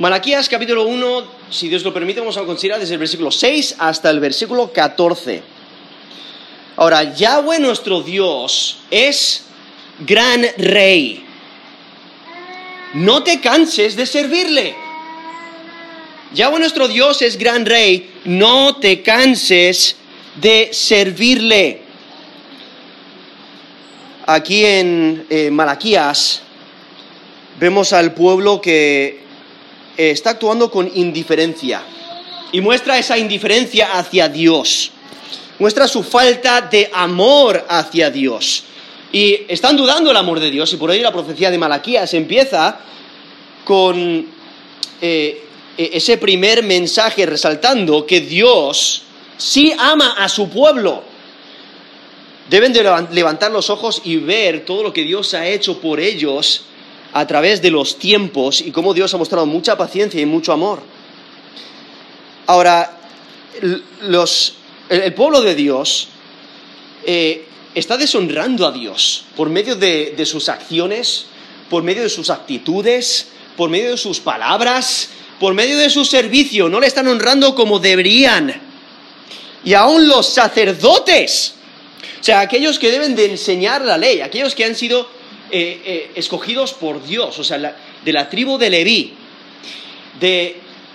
Malaquías capítulo 1, si Dios lo permite, vamos a considerar desde el versículo 6 hasta el versículo 14. Ahora, Yahweh nuestro Dios es gran rey. No te canses de servirle. Yahweh nuestro Dios es gran rey. No te canses de servirle. Aquí en eh, Malaquías vemos al pueblo que está actuando con indiferencia y muestra esa indiferencia hacia Dios, muestra su falta de amor hacia Dios. Y están dudando el amor de Dios y por ello la profecía de Malaquías empieza con eh, e-, ese primer mensaje resaltando que Dios sí ama a su pueblo. Deben de levantar los ojos y ver todo lo que Dios ha hecho por ellos a través de los tiempos y cómo Dios ha mostrado mucha paciencia y mucho amor. Ahora, el, pueblo de Dios eh, está deshonrando a Dios por medio de, sus acciones, por medio de sus actitudes, por medio de sus palabras, por medio de su servicio. No le están honrando como deberían. Y aún los sacerdotes o sea, aquellos que deben de enseñar la ley, aquellos que han sido eh, eh, escogidos por Dios, o sea, de la tribu de Leví,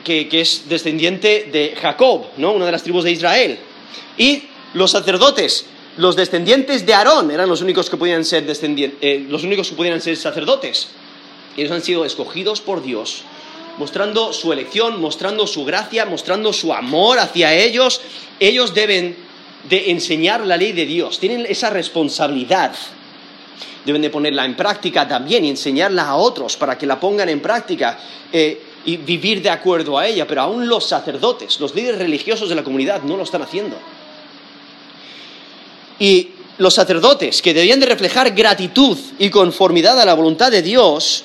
que, es descendiente de Jacob, ¿no? una de las tribus de Israel. Y los sacerdotes, los descendientes de Aarón, eran los únicos que podían ser, eh, los únicos que podían ser sacerdotes. Ellos han sido escogidos por Dios, mostrando su elección, mostrando su gracia, mostrando su amor hacia ellos. Ellos deben de enseñar la ley de Dios, tienen esa responsabilidad. Deben de ponerla en práctica también y enseñarla a otros para que la pongan en práctica eh, y vivir de acuerdo a ella. Pero aún los sacerdotes, los líderes religiosos de la comunidad no lo están haciendo. Y los sacerdotes, que debían de reflejar gratitud y conformidad a la voluntad de Dios,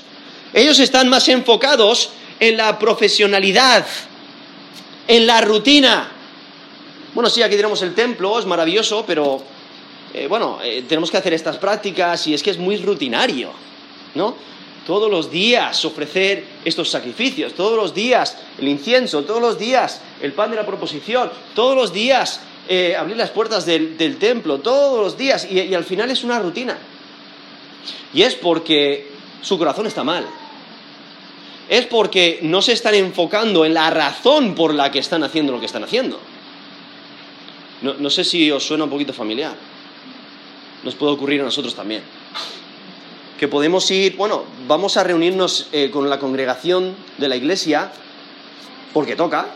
ellos están más enfocados en la profesionalidad, en la rutina, bueno, sí, aquí tenemos el templo, es maravilloso, pero eh, bueno, eh, tenemos que hacer estas prácticas y es que es muy rutinario, ¿no? Todos los días ofrecer estos sacrificios, todos los días el incienso, todos los días el pan de la proposición, todos los días eh, abrir las puertas del, templo, todos los días, y al final es una rutina. Y es porque su corazón está mal. Es porque no se están enfocando en la razón por la que están haciendo lo que están haciendo. No, sé si os suena un poquito familiar. Nos puede ocurrir a nosotros también. Que podemos ir, bueno, vamos a reunirnos eh, con la congregación de la iglesia porque toca.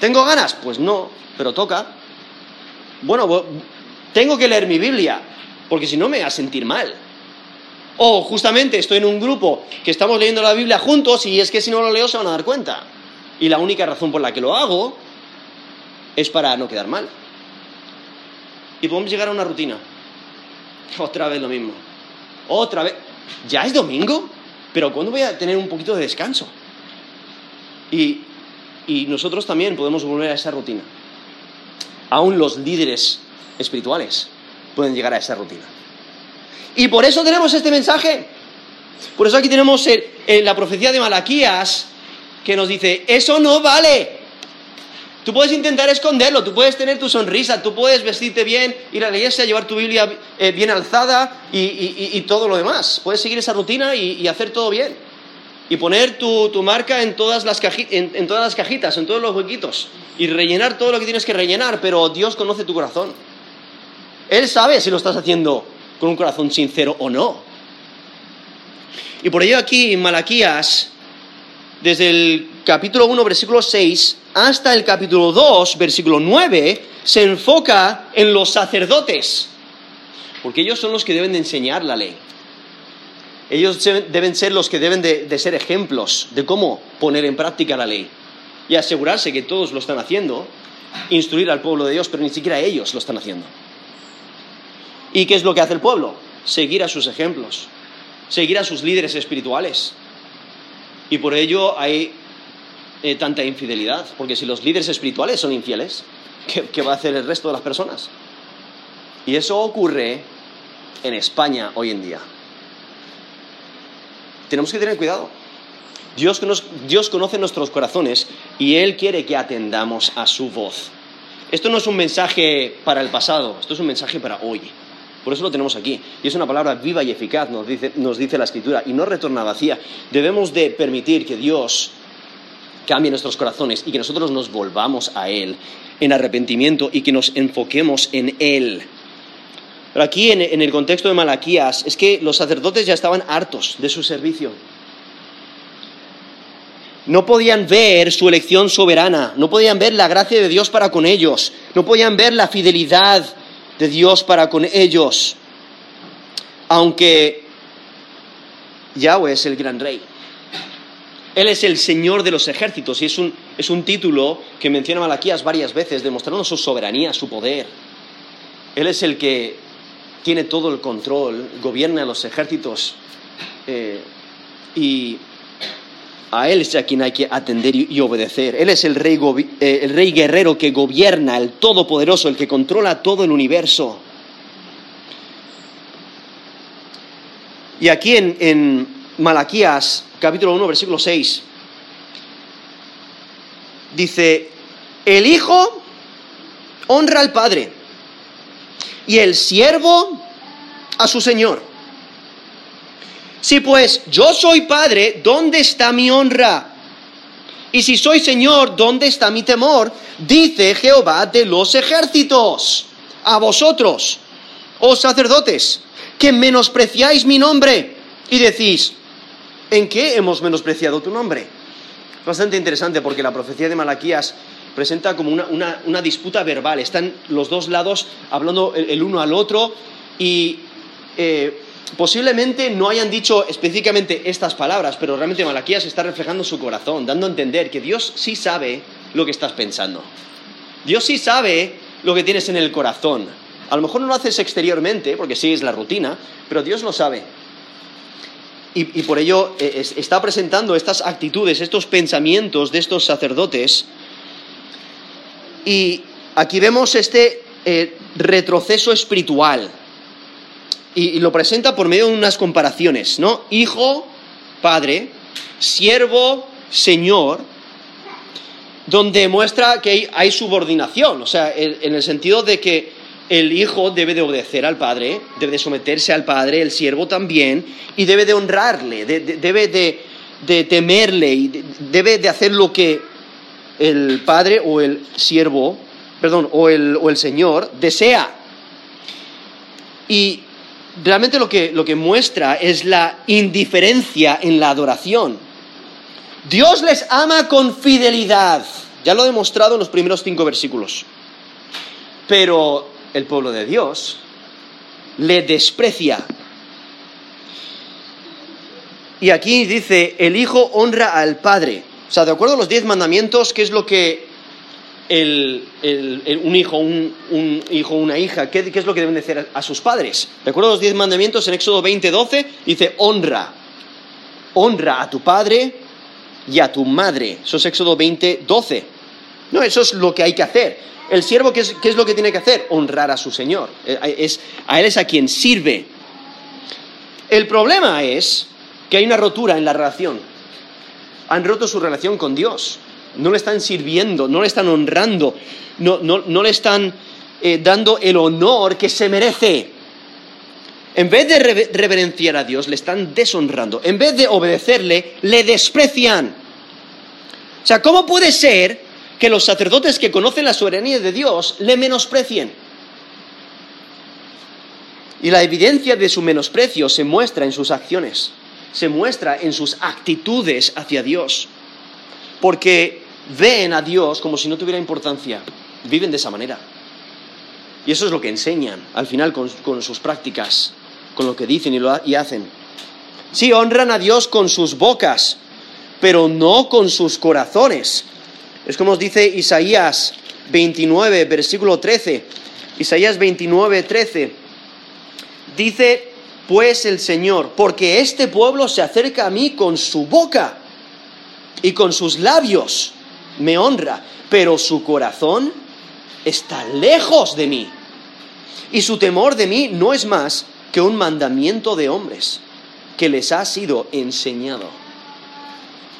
¿Tengo ganas? Pues no, pero toca. Bueno, tengo que leer mi Biblia, porque si no me voy a sentir mal. O justamente estoy en un grupo que estamos leyendo la Biblia juntos y es que si no lo leo se van a dar cuenta. Y la única razón por la que lo hago es para no quedar mal y podemos llegar a una rutina. Otra vez lo mismo. Otra vez. ¿Ya es domingo? Pero ¿cuándo voy a tener un poquito de descanso? Y, y nosotros también podemos volver a esa rutina. Aún los líderes espirituales pueden llegar a esa rutina. Y por eso tenemos este mensaje. Por eso aquí tenemos la profecía de Malaquías que nos dice, eso no vale. Tú puedes intentar esconderlo, tú puedes tener tu sonrisa, tú puedes vestirte bien, ir a la iglesia, llevar tu Biblia eh, bien alzada y, todo lo demás. Puedes seguir esa rutina y, hacer todo bien. Y poner tu, marca en todas, las en todas las cajitas, en todos los huequitos. Y rellenar todo lo que tienes que rellenar, pero Dios conoce tu corazón. Él sabe si lo estás haciendo con un corazón sincero o no. Y por ello aquí en Malaquías, desde el capítulo 1, versículo 6, hasta el capítulo 2, versículo 9, se enfoca en los sacerdotes, porque ellos son los que deben de enseñar la ley. Ellos deben ser los que deben de, ser ejemplos de cómo poner en práctica la ley y asegurarse que todos lo están haciendo, instruir al pueblo de Dios, pero ni siquiera ellos lo están haciendo. ¿Y qué es lo que hace el pueblo? Seguir a sus ejemplos, seguir a sus líderes espirituales. Y por ello hay eh, tanta infidelidad? Porque si los líderes espirituales son infieles, ¿qué, va a hacer el resto de las personas? Y eso ocurre en España hoy en día. Tenemos que tener cuidado. Dios, conoce nuestros corazones y Él quiere que atendamos a su voz. Esto no es un mensaje para el pasado, esto es un mensaje para hoy. Por eso lo tenemos aquí. Y es una palabra viva y eficaz, nos dice, nos dice la Escritura, y no retorna vacía. Debemos de permitir que Dios cambie nuestros corazones y que nosotros nos volvamos a Él en arrepentimiento y que nos enfoquemos en Él. Pero aquí en, el contexto de Malaquías es que los sacerdotes ya estaban hartos de su servicio. No podían ver su elección soberana, no podían ver la gracia de Dios para con ellos, no podían ver la fidelidad de Dios para con ellos, aunque Yahweh es el gran rey. Él es el Señor de los ejércitos y es un, es un título que menciona Malaquías varias veces, demostrando su soberanía, su poder. Él es el que tiene todo el control, gobierna los ejércitos eh, y a Él es a quien hay que atender y obedecer. Él es el rey, eh, el rey guerrero que gobierna, el todopoderoso, el que controla todo el universo. Y aquí en, en Malaquías, capítulo 1, versículo 6, dice, el Hijo honra al Padre y el siervo a su Señor. Si pues yo soy Padre, ¿dónde está mi honra? Y si soy Señor, ¿dónde está mi temor? Dice Jehová de los ejércitos. A vosotros, oh sacerdotes, que menospreciáis mi nombre y decís, ¿en qué hemos menospreciado tu nombre? Bastante interesante porque la profecía de Malaquías presenta como una, disputa verbal. Están los dos lados hablando el, uno al otro y eh, posiblemente no hayan dicho específicamente estas palabras, pero realmente Malaquías está reflejando su corazón, dando a entender que Dios sí sabe lo que estás pensando. Dios sí sabe lo que tienes en el corazón. A lo mejor no lo haces exteriormente, porque sí es la rutina, pero Dios lo sabe. Y, por ello eh, está presentando estas actitudes, estos pensamientos de estos sacerdotes. Y aquí vemos este eh, retroceso espiritual y, lo presenta por medio de unas comparaciones, ¿no? Hijo, padre, siervo, señor, donde muestra que hay, subordinación, o sea, en el sentido de que el hijo debe de obedecer al padre, debe de someterse al padre, el siervo también, y debe de honrarle, debe de, temerle, y debe de hacer lo que el padre o el siervo, perdón, o el, o el señor desea. Y realmente lo que, lo que muestra es la indiferencia en la adoración. Dios les ama con fidelidad. Ya lo he demostrado en los primeros cinco versículos. Pero el pueblo de Dios le desprecia. Y aquí dice, el Hijo honra al Padre. O sea, de acuerdo a los diez mandamientos, ¿qué es lo que un hijo, un, hijo, una hija, ¿qué, es lo que deben decir a, sus padres? ¿De acuerdo a los diez mandamientos en Éxodo 20, 12? Dice, honra, honra a tu padre y a tu madre. Eso es Éxodo 20, 12. No, eso es lo que hay que hacer. El siervo, ¿qué es, lo que tiene que hacer? Honrar a su Señor. Eh, es, a Él es a quien sirve. El problema es que hay una rotura en la relación. Han roto su relación con Dios no le están sirviendo, no le están honrando, no, le están eh, dando el honor que se merece. En vez de reverenciar a Dios, le están deshonrando. En vez de obedecerle, le desprecian. O sea, ¿cómo puede ser que los sacerdotes que conocen la soberanía de Dios le menosprecien? Y la evidencia de su menosprecio se muestra en sus acciones, se muestra en sus actitudes hacia Dios. Porque ven a Dios como si no tuviera importancia. Viven de esa manera. Y eso es lo que enseñan al final con, sus prácticas, con lo que dicen y, lo, y hacen. Sí, honran a Dios con sus bocas, pero no con sus corazones. Es como os dice Isaías 29, versículo 13. Isaías 29, 13. Dice pues el Señor, porque este pueblo se acerca a mí con su boca y con sus labios me honra, pero su corazón está lejos de mí. Y su temor de mí no es más que un mandamiento de hombres que les ha sido enseñado.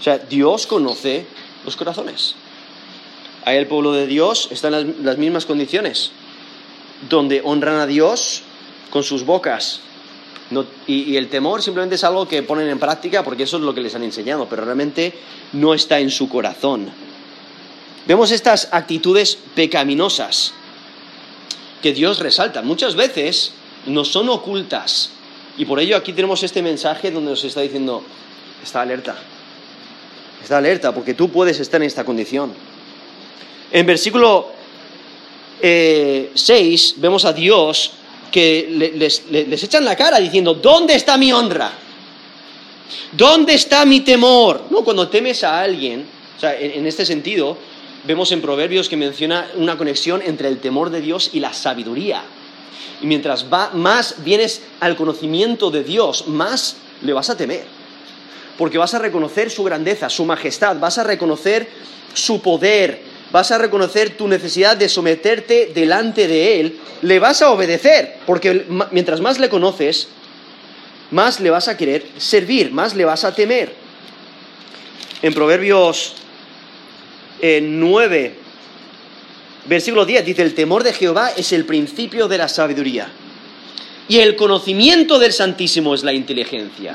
sea, Dios conoce los corazones. Ahí el pueblo de Dios está en las, mismas condiciones, donde honran a Dios con sus bocas. Y, y el temor simplemente es algo que ponen en práctica porque eso es lo que les han enseñado, pero realmente no está en su corazón. Vemos estas actitudes pecaminosas que Dios resalta. Muchas veces no son ocultas. Y por ello aquí tenemos este mensaje donde nos está diciendo, está alerta. Está alerta porque tú puedes estar en esta condición. En versículo 6 vemos a Dios que le- les, le- les echan la cara diciendo, ¿dónde está mi honra? ¿Dónde está mi temor? No, cuando temes a alguien, o sea, en, en este sentido, vemos en Proverbios que menciona una conexión entre el temor de Dios y la sabiduría. Y mientras va, más vienes al conocimiento de Dios, más le vas a temer. Porque vas a reconocer su grandeza, su majestad, vas a reconocer su poder, vas a reconocer tu necesidad de someterte delante de Él, le vas a obedecer, porque mientras más le conoces, más le vas a querer servir, más le vas a temer. En Proverbios eh, 9, versículo 10 dice, el temor de Jehová es el principio de la sabiduría y el conocimiento del Santísimo es la inteligencia.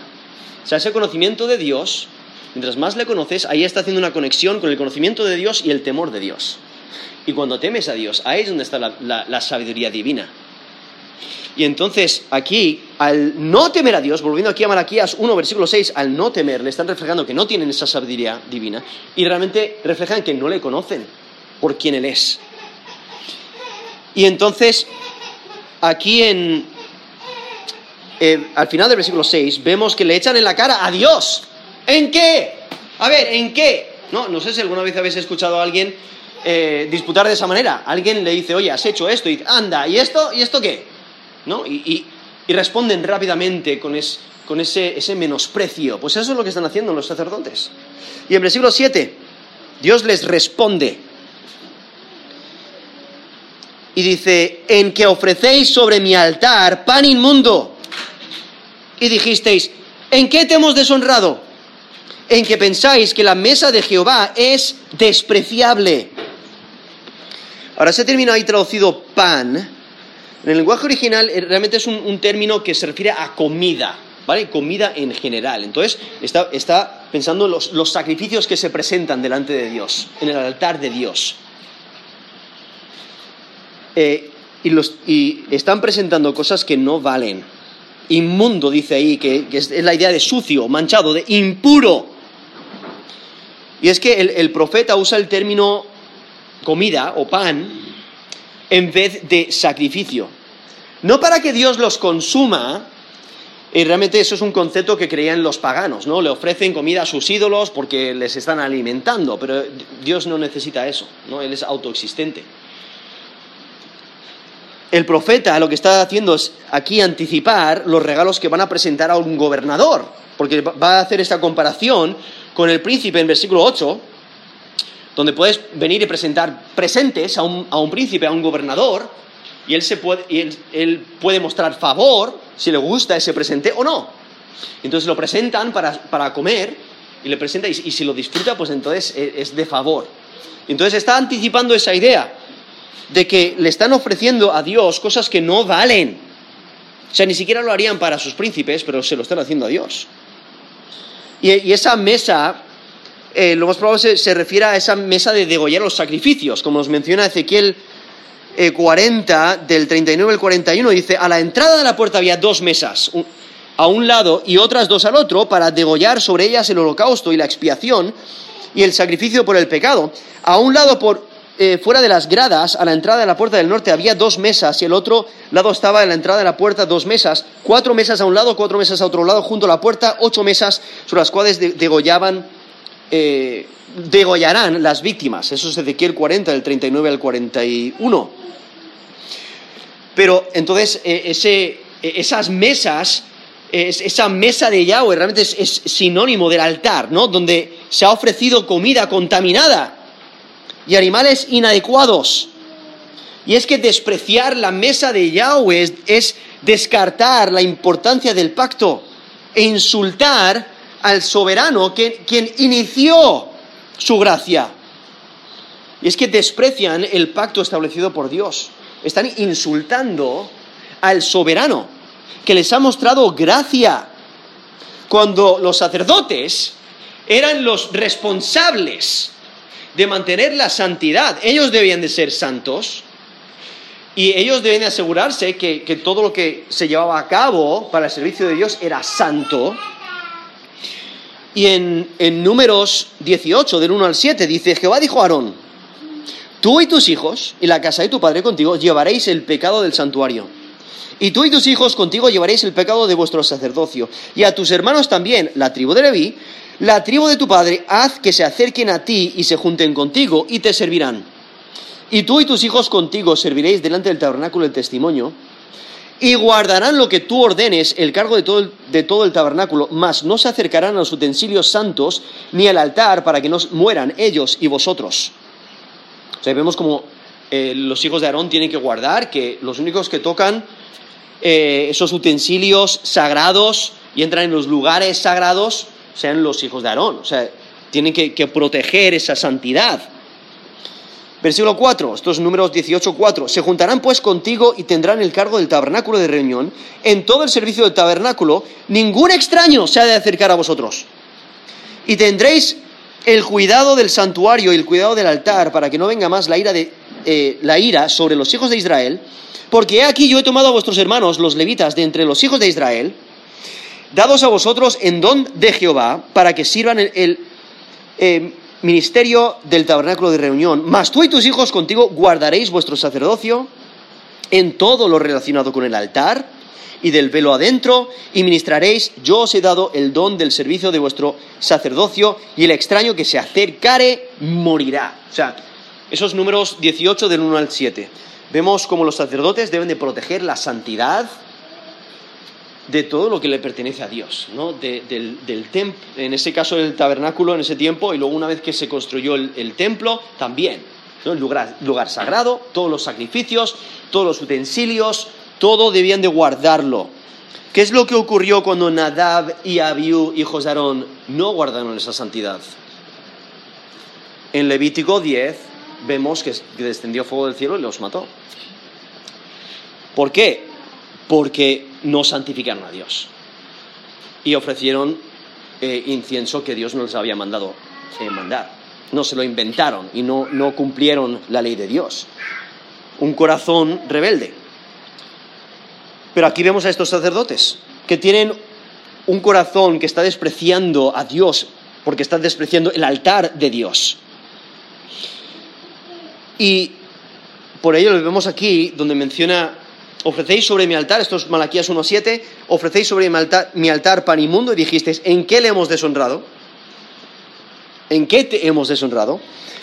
O sea, ese conocimiento de Dios, mientras más le conoces, ahí está haciendo una conexión con el conocimiento de Dios y el temor de Dios. Y cuando temes a Dios, ahí es donde está la, sabiduría divina. Y entonces aquí, al no temer a Dios, volviendo aquí a Malaquías 1, versículo 6, al no temer, le están reflejando que no tienen esa sabiduría divina y realmente reflejan que no le conocen por quién Él es. Y entonces, aquí en, eh, al final del versículo 6, vemos que le echan en la cara a Dios. ¿En qué? A ver, ¿en qué? No, no sé si alguna vez habéis escuchado a alguien eh, disputar de esa manera. Alguien le dice, oye, has hecho esto, y anda, ¿y esto? ¿Y esto qué? ¿No? Y, responden rápidamente con, con ese, ese menosprecio. Pues eso es lo que están haciendo los sacerdotes. Y en versículo 7, Dios les responde. Y dice, en que ofrecéis sobre mi altar pan inmundo. Y dijisteis, ¿en qué te hemos deshonrado? En que pensáis que la mesa de Jehová es despreciable. Ahora, ese término ahí traducido pan, en el lenguaje original eh, realmente es un, término que se refiere a comida, ¿vale? Comida en general. Entonces, está, pensando en los, sacrificios que se presentan delante de Dios, en el altar de Dios. Eh, y, los- están presentando cosas que no valen. Inmundo, dice ahí, que, es la idea de sucio, manchado, de impuro. Y es que el, profeta usa el término comida o pan en vez de sacrificio. No para que Dios los consuma, y realmente eso es un concepto que creían los paganos, ¿no? Le ofrecen comida a sus ídolos porque les están alimentando, pero Dios no necesita eso, ¿no? Él es autoexistente. El profeta lo que está haciendo es aquí anticipar los regalos que van a presentar a un gobernador, porque va a hacer esta comparación con el príncipe en versículo 8, donde puedes venir y presentar presentes a un, a un príncipe, a un gobernador, y él, se puede, y él, él puede mostrar favor, si le gusta ese presente o no. Entonces lo presentan para, para comer, y le presenta, y, si lo disfruta, pues entonces es, es de favor. Entonces está anticipando esa idea de que le están ofreciendo a Dios cosas que no valen. O sea, ni siquiera lo harían para sus príncipes, pero se lo están haciendo a Dios. Y, esa mesa, eh, lo más probable se, se refiere a esa mesa de degollar los sacrificios, como nos menciona Ezequiel eh, 40, del 39 al 41, dice, a la entrada de la puerta había dos mesas, a un lado y otras dos al otro, para degollar sobre ellas el holocausto y la expiación y el sacrificio por el pecado. A un lado por eh, fuera de las gradas, a la entrada de la puerta del norte, había dos mesas y el otro lado estaba en la entrada de la puerta dos mesas, cuatro mesas a un lado, cuatro mesas a otro lado, junto a la puerta, ocho mesas sobre las cuales de- degollaban, eh, degollarán las víctimas. Eso es Ezequiel 40, del 39 al 41. Pero entonces eh, ese, esas mesas, es- esa mesa de Yahweh realmente es, es sinónimo del altar, ¿no? Donde se ha ofrecido comida contaminada y animales inadecuados. Y es que despreciar la mesa de Yahweh es, es descartar la importancia del pacto e insultar al soberano quien inició su gracia. Y es que desprecian el pacto establecido por Dios. Están insultando al soberano que les ha mostrado gracia. Cuando los sacerdotes eran los responsables de mantener la santidad, ellos debían de ser santos y ellos deben asegurarse que, que todo lo que se llevaba a cabo para el servicio de Dios era santo y en, números 18, del 1 al 7, dice, Jehová dijo a Aarón, tú y tus hijos y la casa de tu padre contigo llevaréis el pecado del santuario. Y tú y tus hijos contigo llevaréis el pecado de vuestro sacerdocio. Y a tus hermanos también, la tribu de Leví, la tribu de tu padre, haz que se acerquen a ti y se junten contigo y te servirán. Y tú y tus hijos contigo serviréis delante del tabernáculo del testimonio y guardarán lo que tú ordenes, el cargo de todo el, de todo el tabernáculo, mas no se acercarán a los utensilios santos ni al altar para que no mueran ellos y vosotros. O sea, vemos como eh, los hijos de Aarón tienen que guardar, que los únicos que tocan eh, esos utensilios sagrados y entran en los lugares sagrados sean los hijos de Aarón. O sea, tienen que proteger esa santidad. Versículo 4, estos números 18, 4. Se juntarán pues contigo y tendrán el cargo del tabernáculo de reunión. En todo el servicio del tabernáculo, ningún extraño se ha de acercar a vosotros. Y tendréis el cuidado del santuario y el cuidado del altar para que no venga más la ira, de, eh, la ira sobre los hijos de Israel. Porque aquí yo he tomado a vuestros hermanos, los levitas, de entre los hijos de Israel, dados a vosotros en don de Jehová, para que sirvan el, eh, ministerio del tabernáculo de reunión, mas tú y tus hijos contigo guardaréis vuestro sacerdocio en todo lo relacionado con el altar y del velo adentro, y ministraréis, yo os he dado el don del servicio de vuestro sacerdocio, y el extraño que se acercare morirá. O sea, esos números 18 del 1 al 7. Vemos cómo los sacerdotes deben de proteger la santidad de todo lo que le pertenece a Dios, ¿no? del, templo, en ese caso el tabernáculo en ese tiempo, y luego una vez que se construyó el, templo, también, el lugar, lugar, sagrado, todos los sacrificios, todos los utensilios, todo debían de guardarlo. ¿Qué es lo que ocurrió cuando Nadab y Abiú, hijos de Aarón, no guardaron esa santidad? En Levítico 10 vemos que descendió fuego del cielo y los mató. ¿Por qué? Porque no santificaron a Dios. Y ofrecieron eh, incienso que Dios no les había mandado eh, mandar. No se lo inventaron y no, no cumplieron la ley de Dios. Un corazón rebelde. Pero aquí vemos a estos sacerdotes que tienen un corazón que está despreciando a Dios porque están despreciando el altar de Dios. Y por ello lo vemos aquí donde menciona ofrecéis sobre mi altar, esto es Malaquías 1.7, ofrecéis sobre mi altar, mi altar pan inmundo y dijisteis, ¿en qué le hemos deshonrado? ¿En qué te hemos deshonrado?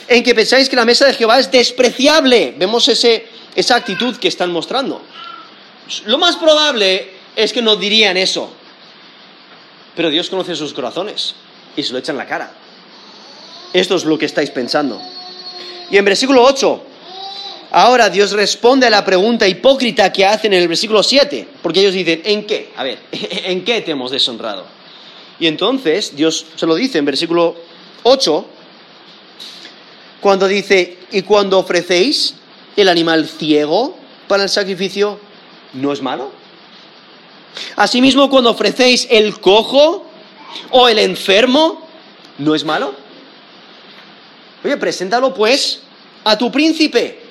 En que pensáis que la mesa de Jehová es despreciable. Vemos ese, esa actitud que están mostrando. Lo más probable es que no dirían eso. Pero Dios conoce sus corazones y se lo echan en la cara. Esto es lo que estáis pensando. Y en versículo 8, Ahora Dios responde a la pregunta hipócrita que hacen en el versículo 7, porque ellos dicen, ¿en qué? A ver, ¿en qué te hemos deshonrado? Y entonces Dios se lo dice en versículo 8, cuando dice, y cuando ofrecéis el animal ciego para el sacrificio, ¿no es malo? Asimismo, cuando ofrecéis el cojo o el enfermo, ¿no es malo? Oye, preséntalo pues a tu príncipe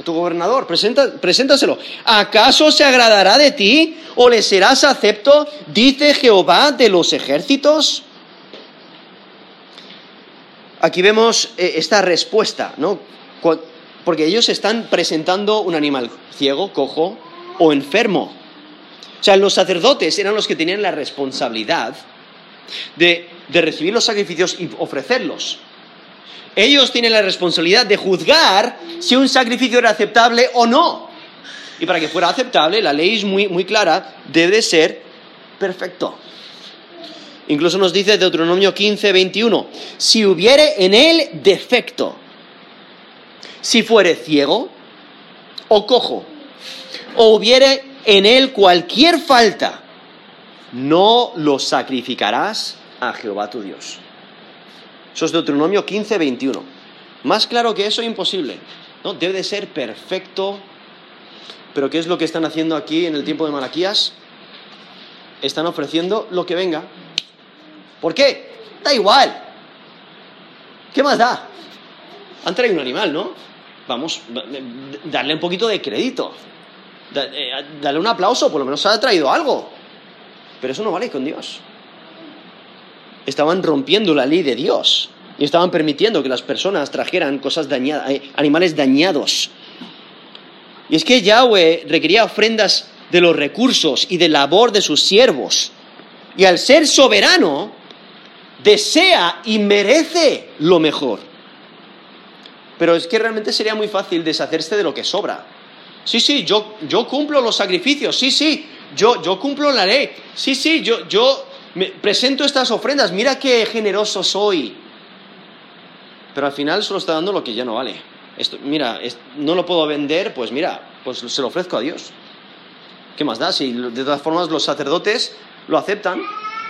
a tu gobernador, preséntaselo. ¿Acaso se agradará de ti o le serás acepto? Dice Jehová de los ejércitos. Aquí vemos eh, esta respuesta, ¿no? Porque ellos están presentando un animal ciego, cojo o enfermo. O sea, los sacerdotes eran los que tenían la responsabilidad de recibir los sacrificios y ofrecerlos. Ellos tienen la responsabilidad de juzgar si un sacrificio era aceptable o no. Y para que fuera aceptable, la ley es muy, muy clara, debe ser perfecto. Incluso nos dice Deuteronomio 15, 21, si hubiere en él defecto, si fuere ciego o cojo, o hubiere en él cualquier falta, no lo sacrificarás a Jehová tu Dios. Eso es Deuteronomio 15, 21. Más claro que eso, imposible. ¿no? Debe de ser perfecto. Pero ¿qué es lo que están haciendo aquí en el tiempo de Malaquías? Están ofreciendo lo que venga. ¿Por qué? Da igual. ¿Qué más da? Han traído un animal, ¿no? Vamos, darle un poquito de crédito. Eh, darle un aplauso, por lo menos ha traído algo. Pero eso no vale con Dios. Estaban rompiendo la ley de Dios y estaban permitiendo que las personas trajeran cosas dañadas, eh, animales dañados. Y es que Yahweh requería ofrendas de los recursos y de labor de sus siervos. Y al ser soberano, desea y merece lo mejor. Pero es que realmente sería muy fácil deshacerse de lo que sobra. Sí, sí, yo, yo cumplo los sacrificios, sí, sí, yo, yo cumplo la ley, sí, sí, yo, yo me presento estas ofrendas, mira qué generoso soy. Pero al final solo está dando lo que ya no vale. Esto, mira, no lo puedo vender, pues mira, pues se lo ofrezco a Dios. ¿Qué más da? Si de todas formas los sacerdotes lo aceptan,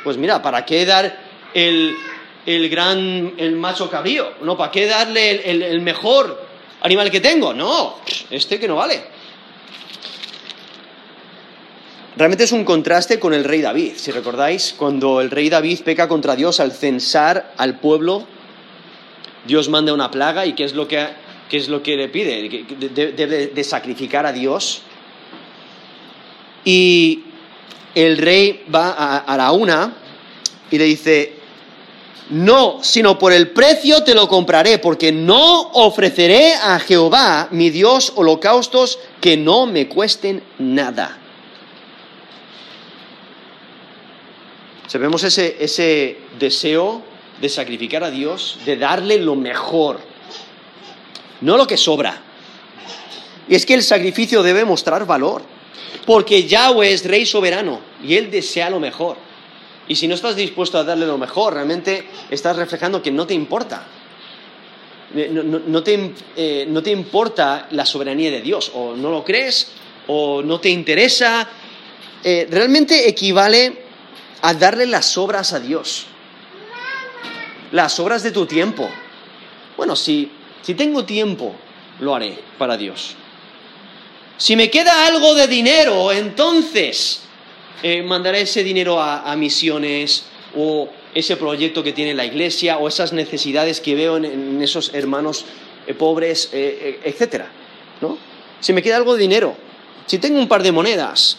pues mira, ¿para qué dar el, el gran, el macho cabrío? ¿No? ¿Para qué darle el mejor animal que tengo? No, este que no vale. Realmente es un contraste con el rey David. Si recordáis, cuando el rey David peca contra Dios al censar al pueblo, Dios manda una plaga y ¿qué es lo que, es lo que le pide? Debe de, sacrificar a Dios. Y el rey va a, a la una y le dice, no, sino por el precio te lo compraré, porque no ofreceré a Jehová, mi Dios, holocaustos que no me cuesten nada. Vemos ese, ese deseo de sacrificar a Dios, de darle lo mejor, no lo que sobra. Y es que el sacrificio debe mostrar valor, porque Yahweh es rey soberano y él desea lo mejor. Y si no estás dispuesto a darle lo mejor, realmente estás reflejando que no te importa. Eh, no, te, eh, no te importa la soberanía de Dios, o no lo crees, o no te interesa. Eh, realmente equivale a darle las obras a Dios. Las obras de tu tiempo. Bueno, si, si tengo tiempo, lo haré para Dios. Si me queda algo de dinero, entonces eh, mandaré ese dinero a, misiones o ese proyecto que tiene la iglesia o esas necesidades que veo en, esos hermanos eh, pobres, eh, etc. ¿no? Si me queda algo de dinero, si tengo un par de monedas,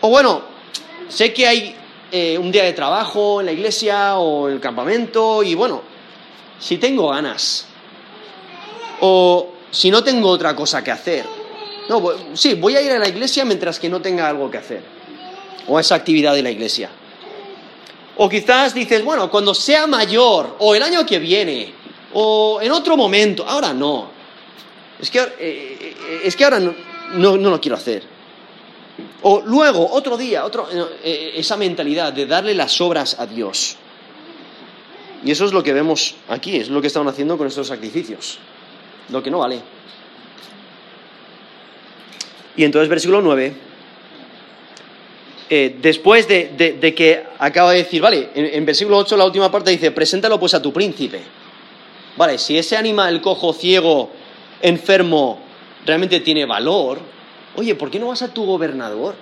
o bueno, sé que hay eh, un día de trabajo en la iglesia o en el campamento y bueno, si tengo ganas o si no tengo otra cosa que hacer. No, sí, voy a ir a la iglesia mientras que no tenga algo que hacer o esa actividad de la iglesia. O quizás dices, bueno, cuando sea mayor o el año que viene o en otro momento, ahora no. Es que, eh, eh, es que ahora no, no lo quiero hacer. O luego, otro día, otro, eh, eh, esa mentalidad de darle las obras a Dios. Y eso es lo que vemos aquí, es lo que estaban haciendo con estos sacrificios. Lo que no vale. Y entonces, versículo 9, eh, después de, que acaba de decir, vale, en, en, versículo 8 la última parte dice, preséntalo pues a tu príncipe. Vale, si ese animal cojo, ciego, enfermo, realmente tiene valor, Oye, ¿por qué no vas a tu gobernador?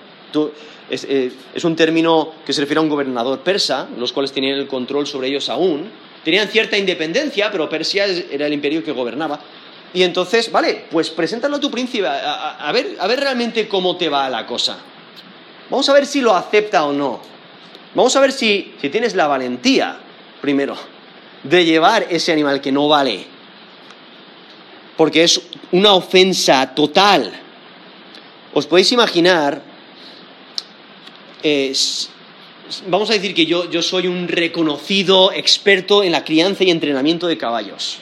Eh, es, un término que se refiere a un gobernador persa, los cuales tenían el control sobre ellos aún. Tenían cierta independencia, pero Persia era el imperio que gobernaba. Y entonces, vale, pues preséntalo a tu príncipe, a, ver, a ver realmente cómo te va la cosa. Vamos a ver si lo acepta o no. Vamos a ver si, si tienes la valentía, primero, de llevar ese animal que no vale. Porque es una ofensa total os podéis imaginar, vamos a decir que yo, yo, soy un reconocido experto en la crianza y entrenamiento de caballos.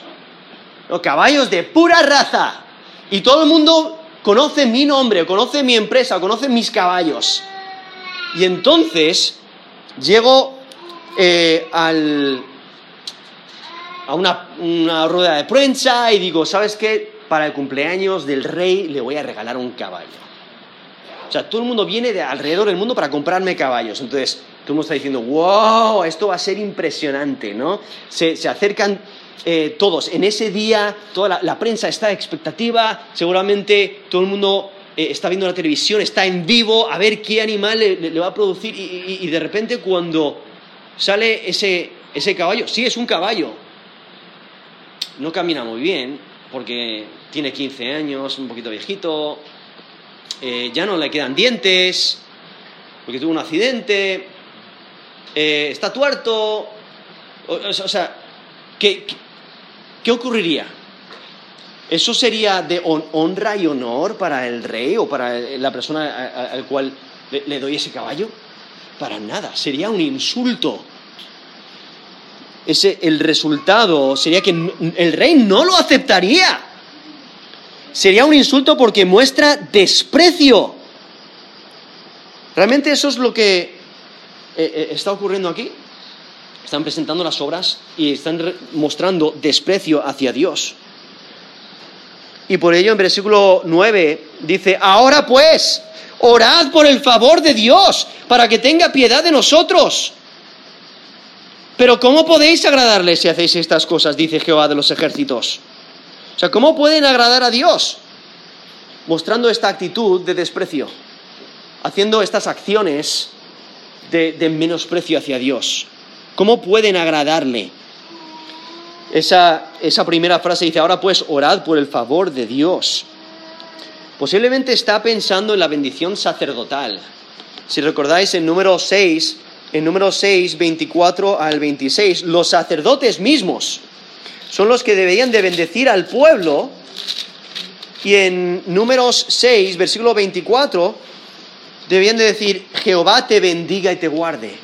caballos de pura raza. Y todo el mundo conoce mi nombre, conoce mi empresa, conoce mis caballos. Y entonces llego eh, al, a una, una rueda de prensa y digo, ¿sabes qué? Para el cumpleaños del rey le voy a regalar un caballo. O sea, todo el mundo viene de alrededor del mundo para comprarme caballos. Entonces, Todo el mundo está diciendo, wow, esto va a ser impresionante, ¿no? Se, acercan eh, todos. En ese día, toda la, prensa está expectativa, seguramente todo el mundo eh, está viendo la televisión, está en vivo, a ver qué animal le, va a producir. Y, de repente cuando sale ese, ese caballo, sí, es un caballo, no camina muy bien, porque tiene 15 años, un poquito viejito, eh, ya no le quedan dientes, porque tuvo un accidente, eh, está tuerto. O, sea, ¿qué, ¿qué, ocurriría? ¿Eso sería de honra y honor para el rey o para la persona al cual le doy ese caballo? Para nada, sería un insulto ese, el resultado sería que el rey no lo aceptaría. Sería un insulto porque muestra desprecio. Realmente eso es lo que eh, eh, está ocurriendo aquí. Están presentando las obras y están mostrando desprecio hacia Dios. Y por ello en versículo 9 dice, ahora pues, orad por el favor de Dios para que tenga piedad de nosotros pero ¿cómo podéis agradarle si hacéis estas cosas? Dice Jehová de los ejércitos. O sea, ¿cómo pueden agradar a Dios? Mostrando esta actitud de desprecio, haciendo estas acciones de, menosprecio hacia Dios. ¿Cómo pueden agradarle? Esa, esa primera frase dice, ahora pues orad por el favor de Dios. Posiblemente está pensando en la bendición sacerdotal. Si recordáis en número 6, en número 6, 24 al 26, los sacerdotes mismos son los que deberían de bendecir al pueblo. Y en números 6, versículo 24, debían de decir, Jehová te bendiga y te guarde.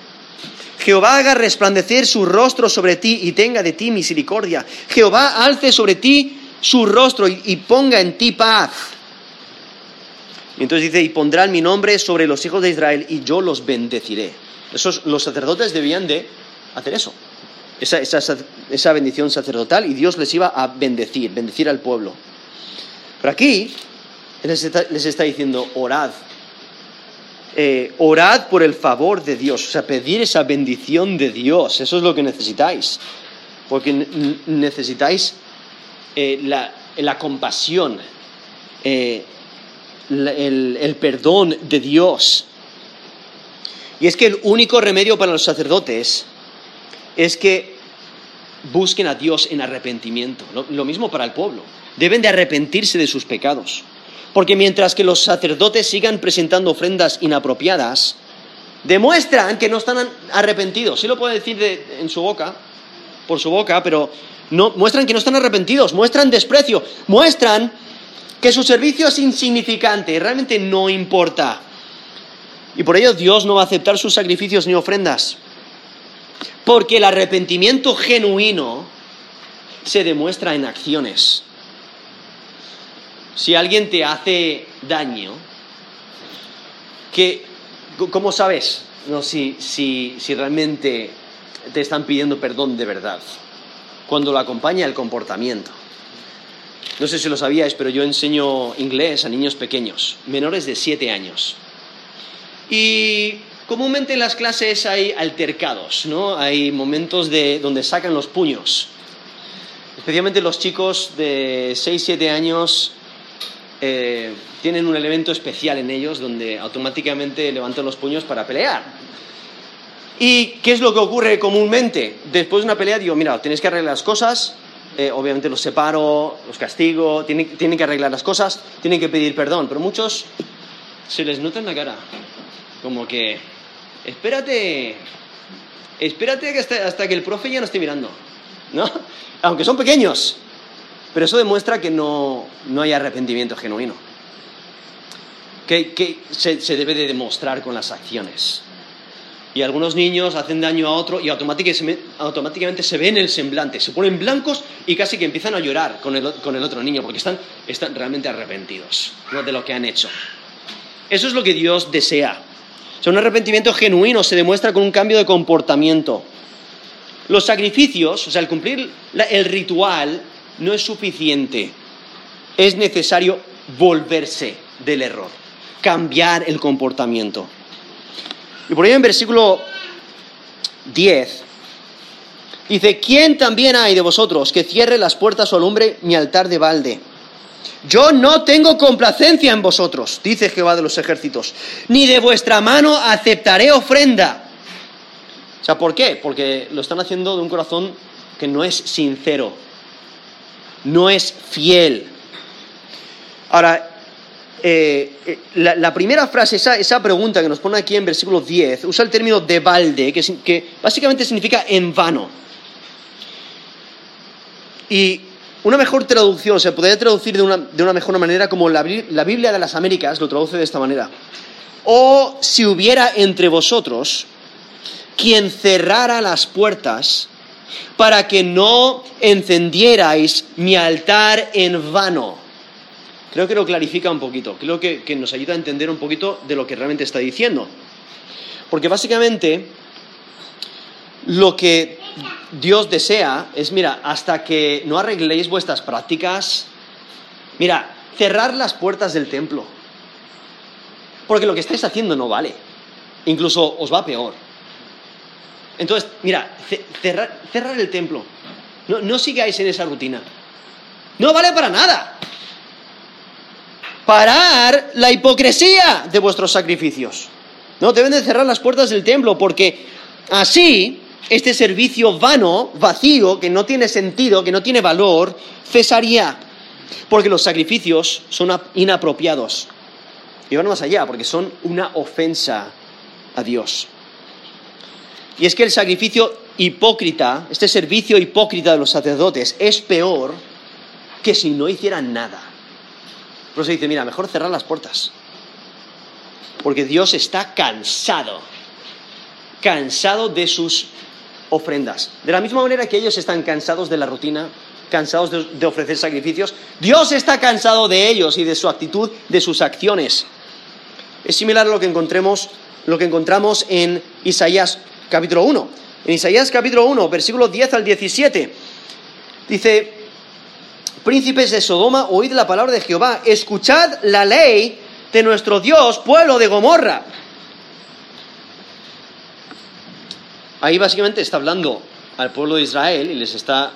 Jehová haga resplandecer su rostro sobre ti y tenga de ti misericordia. Jehová alce sobre ti su rostro y, ponga en ti paz. Y entonces dice, y pondrán mi nombre sobre los hijos de Israel y yo los bendeciré los sacerdotes debían de hacer eso, esa, bendición sacerdotal, y Dios les iba a bendecir, bendecir al pueblo. Pero aquí les está, diciendo, orad, eh, orad por el favor de Dios, o sea, pedir esa bendición de Dios, eso es lo que necesitáis, porque necesitáis eh, la, compasión, eh, el perdón de Dios. Y es que el único remedio para los sacerdotes es que busquen a Dios en arrepentimiento. Lo, mismo para el pueblo. Deben de arrepentirse de sus pecados. Porque mientras que los sacerdotes sigan presentando ofrendas inapropiadas, demuestran que no están arrepentidos. Sí lo puede decir en su boca, por su boca, pero no, muestran que no están arrepentidos, muestran desprecio, muestran que su servicio es insignificante, realmente no importa. Y por ello Dios no va a aceptar sus sacrificios ni ofrendas. Porque el arrepentimiento genuino se demuestra en acciones. Si alguien te hace daño, ¿cómo sabes no, si, si, si realmente te están pidiendo perdón de verdad? Cuando lo acompaña el comportamiento. No sé si lo sabíais, pero yo enseño inglés a niños pequeños, menores de 7 años. Y comúnmente en las clases hay altercados, ¿no? Hay momentos de, donde sacan los puños. Especialmente los chicos de 6-7 años eh, tienen un elemento especial en ellos donde automáticamente levantan los puños para pelear. ¿Y qué es lo que ocurre comúnmente? Después de una pelea digo, mira, tenéis que arreglar las cosas, eh, obviamente los separo, los castigo, tienen, tienen que arreglar las cosas, tienen que pedir perdón, pero muchos se les nota en la cara como que, espérate, espérate hasta, que el profe ya no esté mirando, ¿no? Aunque son pequeños, pero eso demuestra que no, hay arrepentimiento genuino, que, se, debe de demostrar con las acciones. Y algunos niños hacen daño a otro y automáticamente se ven el semblante, se ponen blancos y casi que empiezan a llorar con el, otro niño porque están, están realmente arrepentidos de lo que han hecho. Eso es lo que Dios desea sea, un arrepentimiento genuino se demuestra con un cambio de comportamiento. Los sacrificios, o sea, el cumplir el ritual, no es suficiente. Es necesario volverse del error, cambiar el comportamiento. Y por ello en versículo 10, dice, ¿quién también hay de vosotros que cierre las puertas o alumbre mi altar de balde? Yo no tengo complacencia en vosotros, dice Jehová de los ejércitos, ni de vuestra mano aceptaré ofrenda. O sea, ¿por qué? Porque lo están haciendo de un corazón que no es sincero, no es fiel. Ahora, eh, eh, la, primera frase, esa, pregunta que nos pone aquí en versículo 10, usa el término de balde, que, que básicamente significa en vano. Y una mejor traducción, se podría traducir de una, de una mejor manera como la, la, Biblia de las Américas lo traduce de esta manera. O si hubiera entre vosotros quien cerrara las puertas para que no encendierais mi altar en vano. Creo que lo clarifica un poquito, creo que, que nos ayuda a entender un poquito de lo que realmente está diciendo. Porque básicamente lo que Dios desea es, mira, hasta que no arregléis vuestras prácticas, mira, cerrar las puertas del templo. Porque lo que estáis haciendo no vale. Incluso os va peor. Entonces, mira, cerrar, el templo. No, no sigáis en esa rutina. No vale para nada. Parar la hipocresía de vuestros sacrificios. No, deben de cerrar las puertas del templo porque así este servicio vano, vacío, que no tiene sentido, que no tiene valor, cesaría. Porque los sacrificios son inapropiados. Y van más allá, porque son una ofensa a Dios. Y es que el sacrificio hipócrita, este servicio hipócrita de los sacerdotes, es peor que si no hicieran nada. Por eso dice, mira, mejor cerrar las puertas. Porque Dios está cansado, cansado de sus ofrendas. De la misma manera que ellos están cansados de la rutina, cansados de, ofrecer sacrificios, Dios está cansado de ellos y de su actitud, de sus acciones. Es similar a lo que encontremos, lo que encontramos en Isaías capítulo 1. En Isaías capítulo 1, versículos 10 al 17, dice, príncipes de Sodoma, oíd la palabra de Jehová, escuchad la ley de nuestro Dios, pueblo de Gomorra. Ahí básicamente está hablando al pueblo de Israel y les está,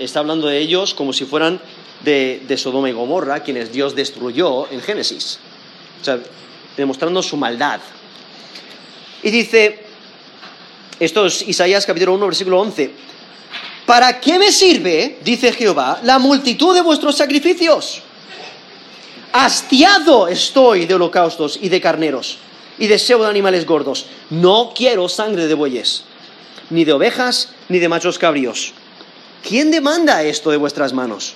está hablando de ellos como si fueran de, Sodoma y Gomorra, quienes Dios destruyó en Génesis. O sea, demostrando su maldad. Y dice, esto es Isaías capítulo 1, versículo 11. ¿Para qué me sirve, dice Jehová, la multitud de vuestros sacrificios? Hastiado estoy de holocaustos y de carneros y deseo de animales gordos. No quiero sangre de bueyes ni de ovejas, ni de machos cabríos. ¿Quién demanda esto de vuestras manos?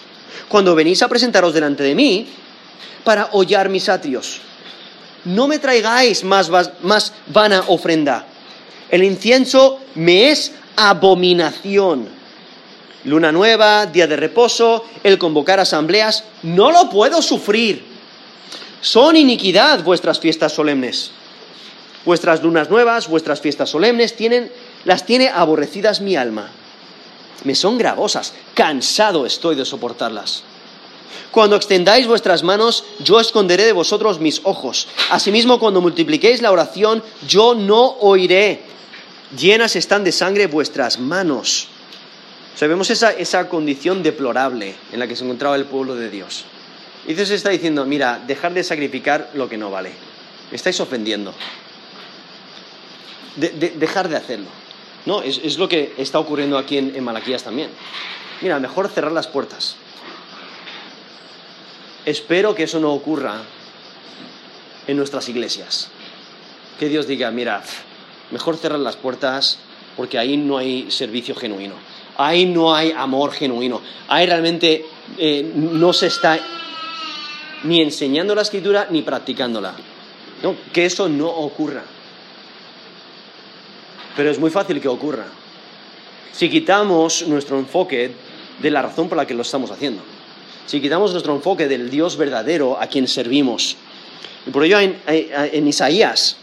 Cuando venís a presentaros delante de mí para hollar mis atrios. No me traigáis más, más vana ofrenda. El incienso me es abominación. Luna nueva, día de reposo, el convocar asambleas, no lo puedo sufrir. Son iniquidad vuestras fiestas solemnes. Vuestras lunas nuevas, vuestras fiestas solemnes tienen las tiene aborrecidas mi alma. Me son gravosas, cansado estoy de soportarlas. Cuando extendáis vuestras manos, yo esconderé de vosotros mis ojos. Asimismo, cuando multipliquéis la oración, yo no oiré. Llenas están de sangre vuestras manos. Sabemos esa, esa condición deplorable en la que se encontraba el pueblo de Dios. Y Dios está diciendo, mira, dejar de sacrificar lo que no vale. Me estáis ofendiendo. dejar de hacerlo. No, es, lo que está ocurriendo aquí en, Malaquías también. Mira, mejor cerrar las puertas. Espero que eso no ocurra en nuestras iglesias. Que Dios diga, mira, mejor cerrar las puertas porque ahí no hay servicio genuino. Ahí no hay amor genuino. Ahí realmente eh, no se está ni enseñando la escritura ni practicándola. Que eso no ocurra. Pero es muy fácil que ocurra. Si quitamos nuestro enfoque de la razón por la que lo estamos haciendo. Si quitamos nuestro enfoque del Dios verdadero a quien servimos. Y por ello en, Isaías,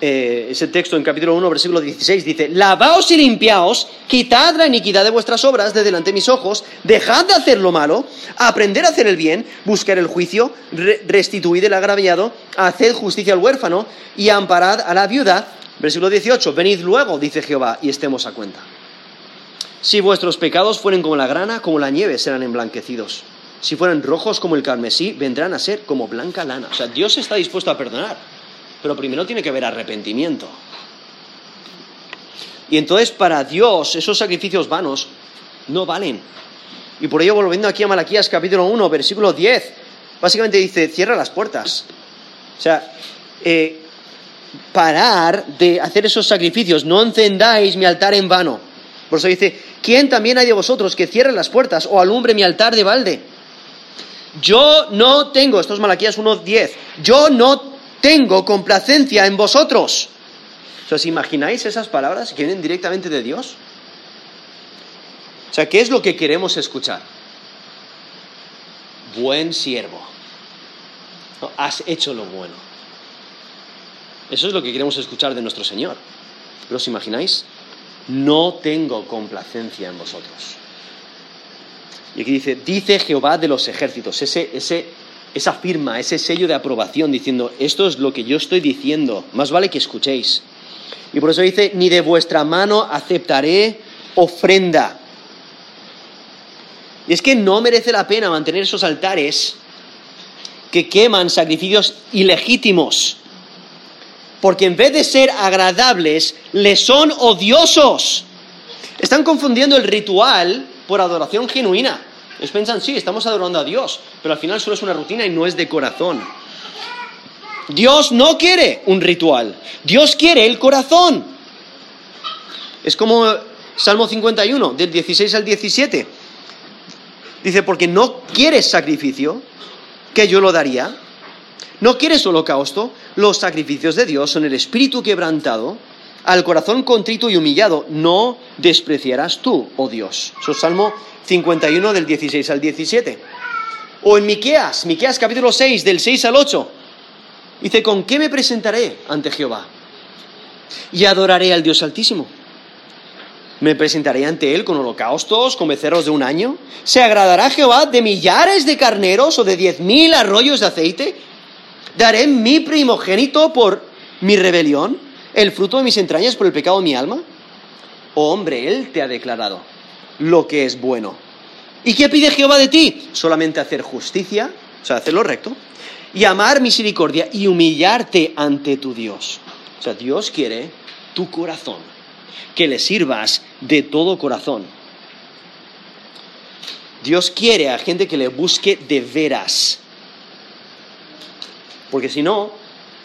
eh, ese texto en capítulo 1, versículo 16, dice, Lavaos y limpiaos, quitad la iniquidad de vuestras obras de delante de mis ojos, dejad de hacer lo malo, aprender a hacer el bien, buscar el juicio, restituid el agraviado, haced justicia al huérfano y amparad a la viuda Versículo 18, venid luego, dice Jehová, y estemos a cuenta. Si vuestros pecados fueren como la grana, como la nieve, serán emblanquecidos. Si fueran rojos como el carmesí, vendrán a ser como blanca lana. O sea, Dios está dispuesto a perdonar, pero primero tiene que haber arrepentimiento. Y entonces para Dios esos sacrificios vanos no valen. Y por ello, volviendo aquí a Malaquías capítulo 1, versículo 10, básicamente dice, cierra las puertas. O sea, eh, parar de hacer esos sacrificios, no encendáis mi altar en vano. Por eso dice, ¿quién también hay de vosotros que cierre las puertas o alumbre mi altar de balde? Yo no tengo, esto es Malaquías 1.10, yo no tengo complacencia en vosotros. ¿Os imagináis esas palabras que vienen directamente de Dios? O sea, ¿qué es lo que queremos escuchar? Buen siervo. has hecho lo bueno. Eso es lo que queremos escuchar de nuestro Señor. ¿Pero os imagináis? No tengo complacencia en vosotros. Y aquí dice, dice Jehová de los ejércitos, ese, ese, esa firma, ese sello de aprobación diciendo, esto es lo que yo estoy diciendo, más vale que escuchéis. Y por eso dice, ni de vuestra mano aceptaré ofrenda. Y es que no merece la pena mantener esos altares que queman sacrificios ilegítimos porque en vez de ser agradables, le son odiosos. Están confundiendo el ritual por adoración genuina. Ellos piensan, sí, estamos adorando a Dios, pero al final solo es una rutina y no es de corazón. Dios no quiere un ritual, Dios quiere el corazón. Es como Salmo 51, del 16 al 17. Dice, porque no quieres sacrificio, que yo lo daría, no quieres holocausto, los sacrificios de Dios son el espíritu quebrantado, al corazón contrito y humillado, no despreciarás tú, oh Dios. Eso es Salmo 51 del 16 al 17. O en Miqueas, Miqueas capítulo 6 del 6 al 8. Dice, ¿con qué me presentaré ante Jehová? Y adoraré al Dios Altísimo. ¿Me presentaré ante Él con holocaustos, con becerros de un año? ¿Se agradará Jehová de millares de carneros o de diez mil arroyos de aceite? ¿Daré mi primogénito por mi rebelión? ¿El fruto de mis entrañas por el pecado de mi alma? Oh hombre, Él te ha declarado lo que es bueno. ¿Y qué pide Jehová de ti? Solamente hacer justicia, o sea, hacer lo recto, y amar misericordia y humillarte ante tu Dios. O sea, Dios quiere tu corazón, que le sirvas de todo corazón. Dios quiere a gente que le busque de veras, porque si no,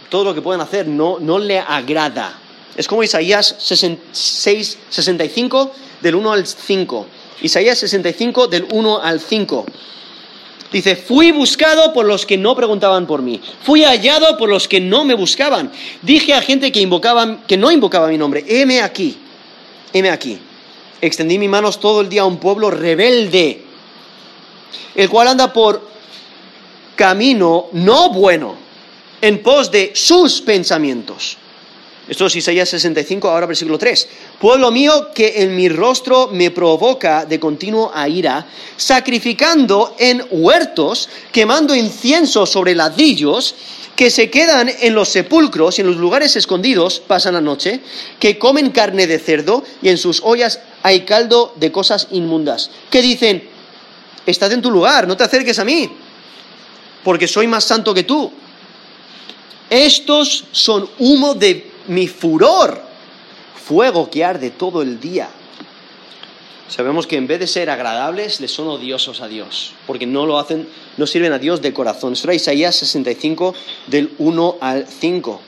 todo lo que pueden hacer no, no le agrada. Es como Isaías 6, 65 del 1 al 5. Isaías 65 del 1 al 5. Dice, fui buscado por los que no preguntaban por mí, fui hallado por los que no me buscaban. Dije a gente que, invocaban, que no invocaba mi nombre, heme aquí, heme aquí. Extendí mis manos todo el día a un pueblo rebelde, el cual anda por camino no bueno en pos de sus pensamientos. Esto es Isaías 65, ahora versículo 3. Pueblo mío que en mi rostro me provoca de continuo a ira, sacrificando en huertos, quemando incienso sobre ladrillos, que se quedan en los sepulcros y en los lugares escondidos, pasan la noche, que comen carne de cerdo y en sus ollas hay caldo de cosas inmundas. Que dicen, estad en tu lugar, no te acerques a mí, porque soy más santo que tú. Estos son humo de mi furor, fuego que arde todo el día. Sabemos que en vez de ser agradables, les son odiosos a Dios, porque no lo hacen, no sirven a Dios de corazón. Era Isaías 65, del 1 al 5.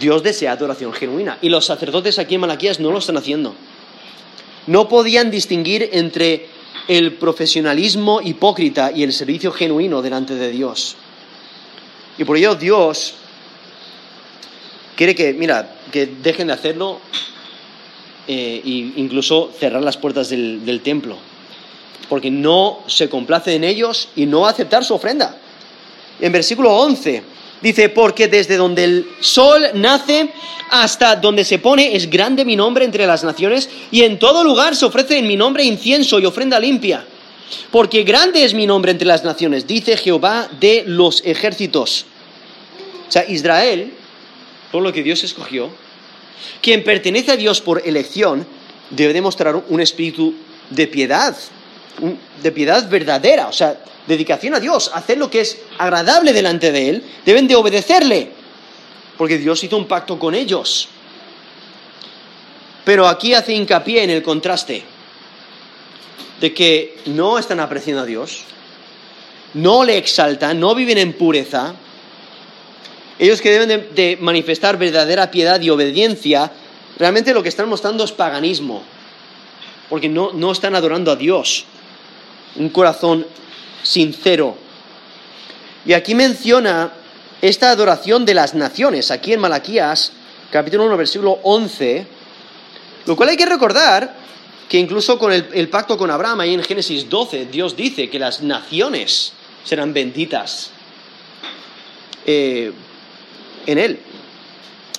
Dios desea adoración genuina, y los sacerdotes aquí en Malaquías no lo están haciendo. No podían distinguir entre el profesionalismo hipócrita y el servicio genuino delante de Dios. Y por ello Dios quiere que, mira, que dejen de hacerlo e incluso cerrar las puertas del, del templo. Porque no se complace en ellos y no aceptar su ofrenda. En versículo 11 dice, porque desde donde el sol nace hasta donde se pone es grande mi nombre entre las naciones y en todo lugar se ofrece en mi nombre incienso y ofrenda limpia. Porque grande es mi nombre entre las naciones, dice Jehová de los ejércitos. O sea, Israel pueblo que Dios escogió, quien pertenece a Dios por elección, debe demostrar un espíritu de piedad, de piedad verdadera, o sea, dedicación a Dios, hacer lo que es agradable delante de Él, deben de obedecerle, porque Dios hizo un pacto con ellos. Pero aquí hace hincapié en el contraste de que no están apreciando a Dios, no le exaltan, no viven en pureza. Ellos que deben de, manifestar verdadera piedad y obediencia, realmente lo que están mostrando es paganismo, porque no, no están adorando a Dios. Un corazón sincero. Y aquí menciona esta adoración de las naciones, aquí en Malaquías, capítulo 1, versículo 11, lo cual hay que recordar que incluso con el, pacto con Abraham, ahí en Génesis 12, Dios dice que las naciones serán benditas eh, en él.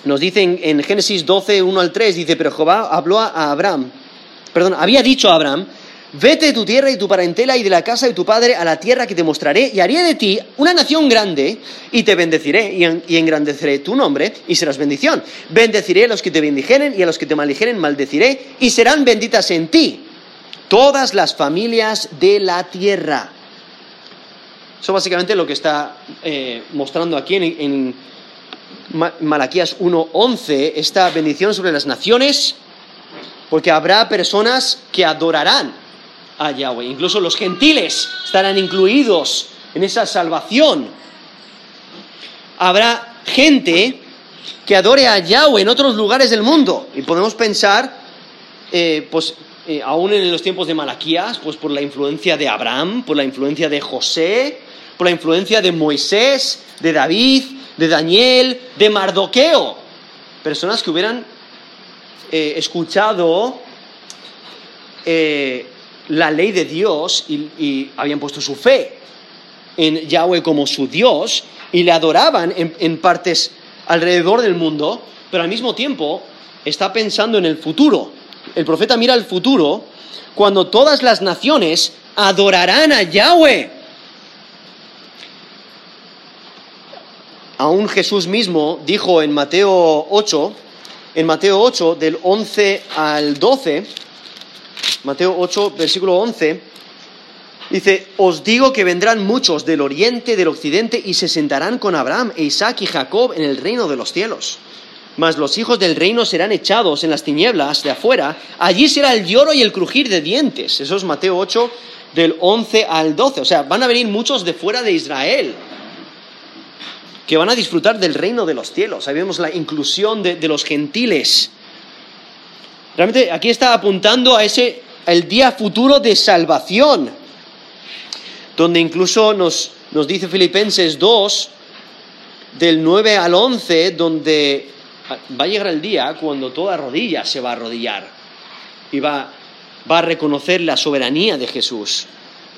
Nos dice en, en, Génesis 12, 1 al 3, dice, pero Jehová habló a Abraham, perdón, había dicho a Abraham, Vete de tu tierra y tu parentela y de la casa de tu padre a la tierra que te mostraré y haré de ti una nación grande y te bendeciré y engrandeceré tu nombre y serás bendición. Bendeciré a los que te bendijeren y a los que te maldijeren maldeciré y serán benditas en ti todas las familias de la tierra. Eso básicamente lo que está eh, mostrando aquí en, en Malaquías 1.11, esta bendición sobre las naciones, porque habrá personas que adorarán a Yahweh. Incluso los gentiles estarán incluidos en esa salvación. Habrá gente que adore a Yahweh en otros lugares del mundo. Y podemos pensar, eh, pues eh, aún en los tiempos de Malaquías, pues por la influencia de Abraham, por la influencia de José, por la influencia de Moisés, de David, de Daniel, de Mardoqueo. Personas que hubieran eh, escuchado la ley de Dios y, habían puesto su fe en Yahweh como su Dios y le adoraban en, partes alrededor del mundo, pero al mismo tiempo está pensando en el futuro. El profeta mira al futuro cuando todas las naciones adorarán a Yahweh. Aún Jesús mismo dijo en Mateo 8, en Mateo 8 del 11 al 12, Mateo 8, versículo 11, dice, os digo que vendrán muchos del oriente, del occidente, y se sentarán con Abraham, Isaac y Jacob en el reino de los cielos. Mas los hijos del reino serán echados en las tinieblas de afuera, allí será el lloro y el crujir de dientes. Eso es Mateo 8, del 11 al 12. O sea, van a venir muchos de fuera de Israel que van a disfrutar del reino de los cielos. Ahí vemos la inclusión de, de los gentiles. Realmente aquí está apuntando a ese el día futuro de salvación, donde incluso nos, nos dice Filipenses 2, del 9 al 11, donde va a llegar el día cuando toda rodilla se va a arrodillar y va, va a reconocer la soberanía de Jesús.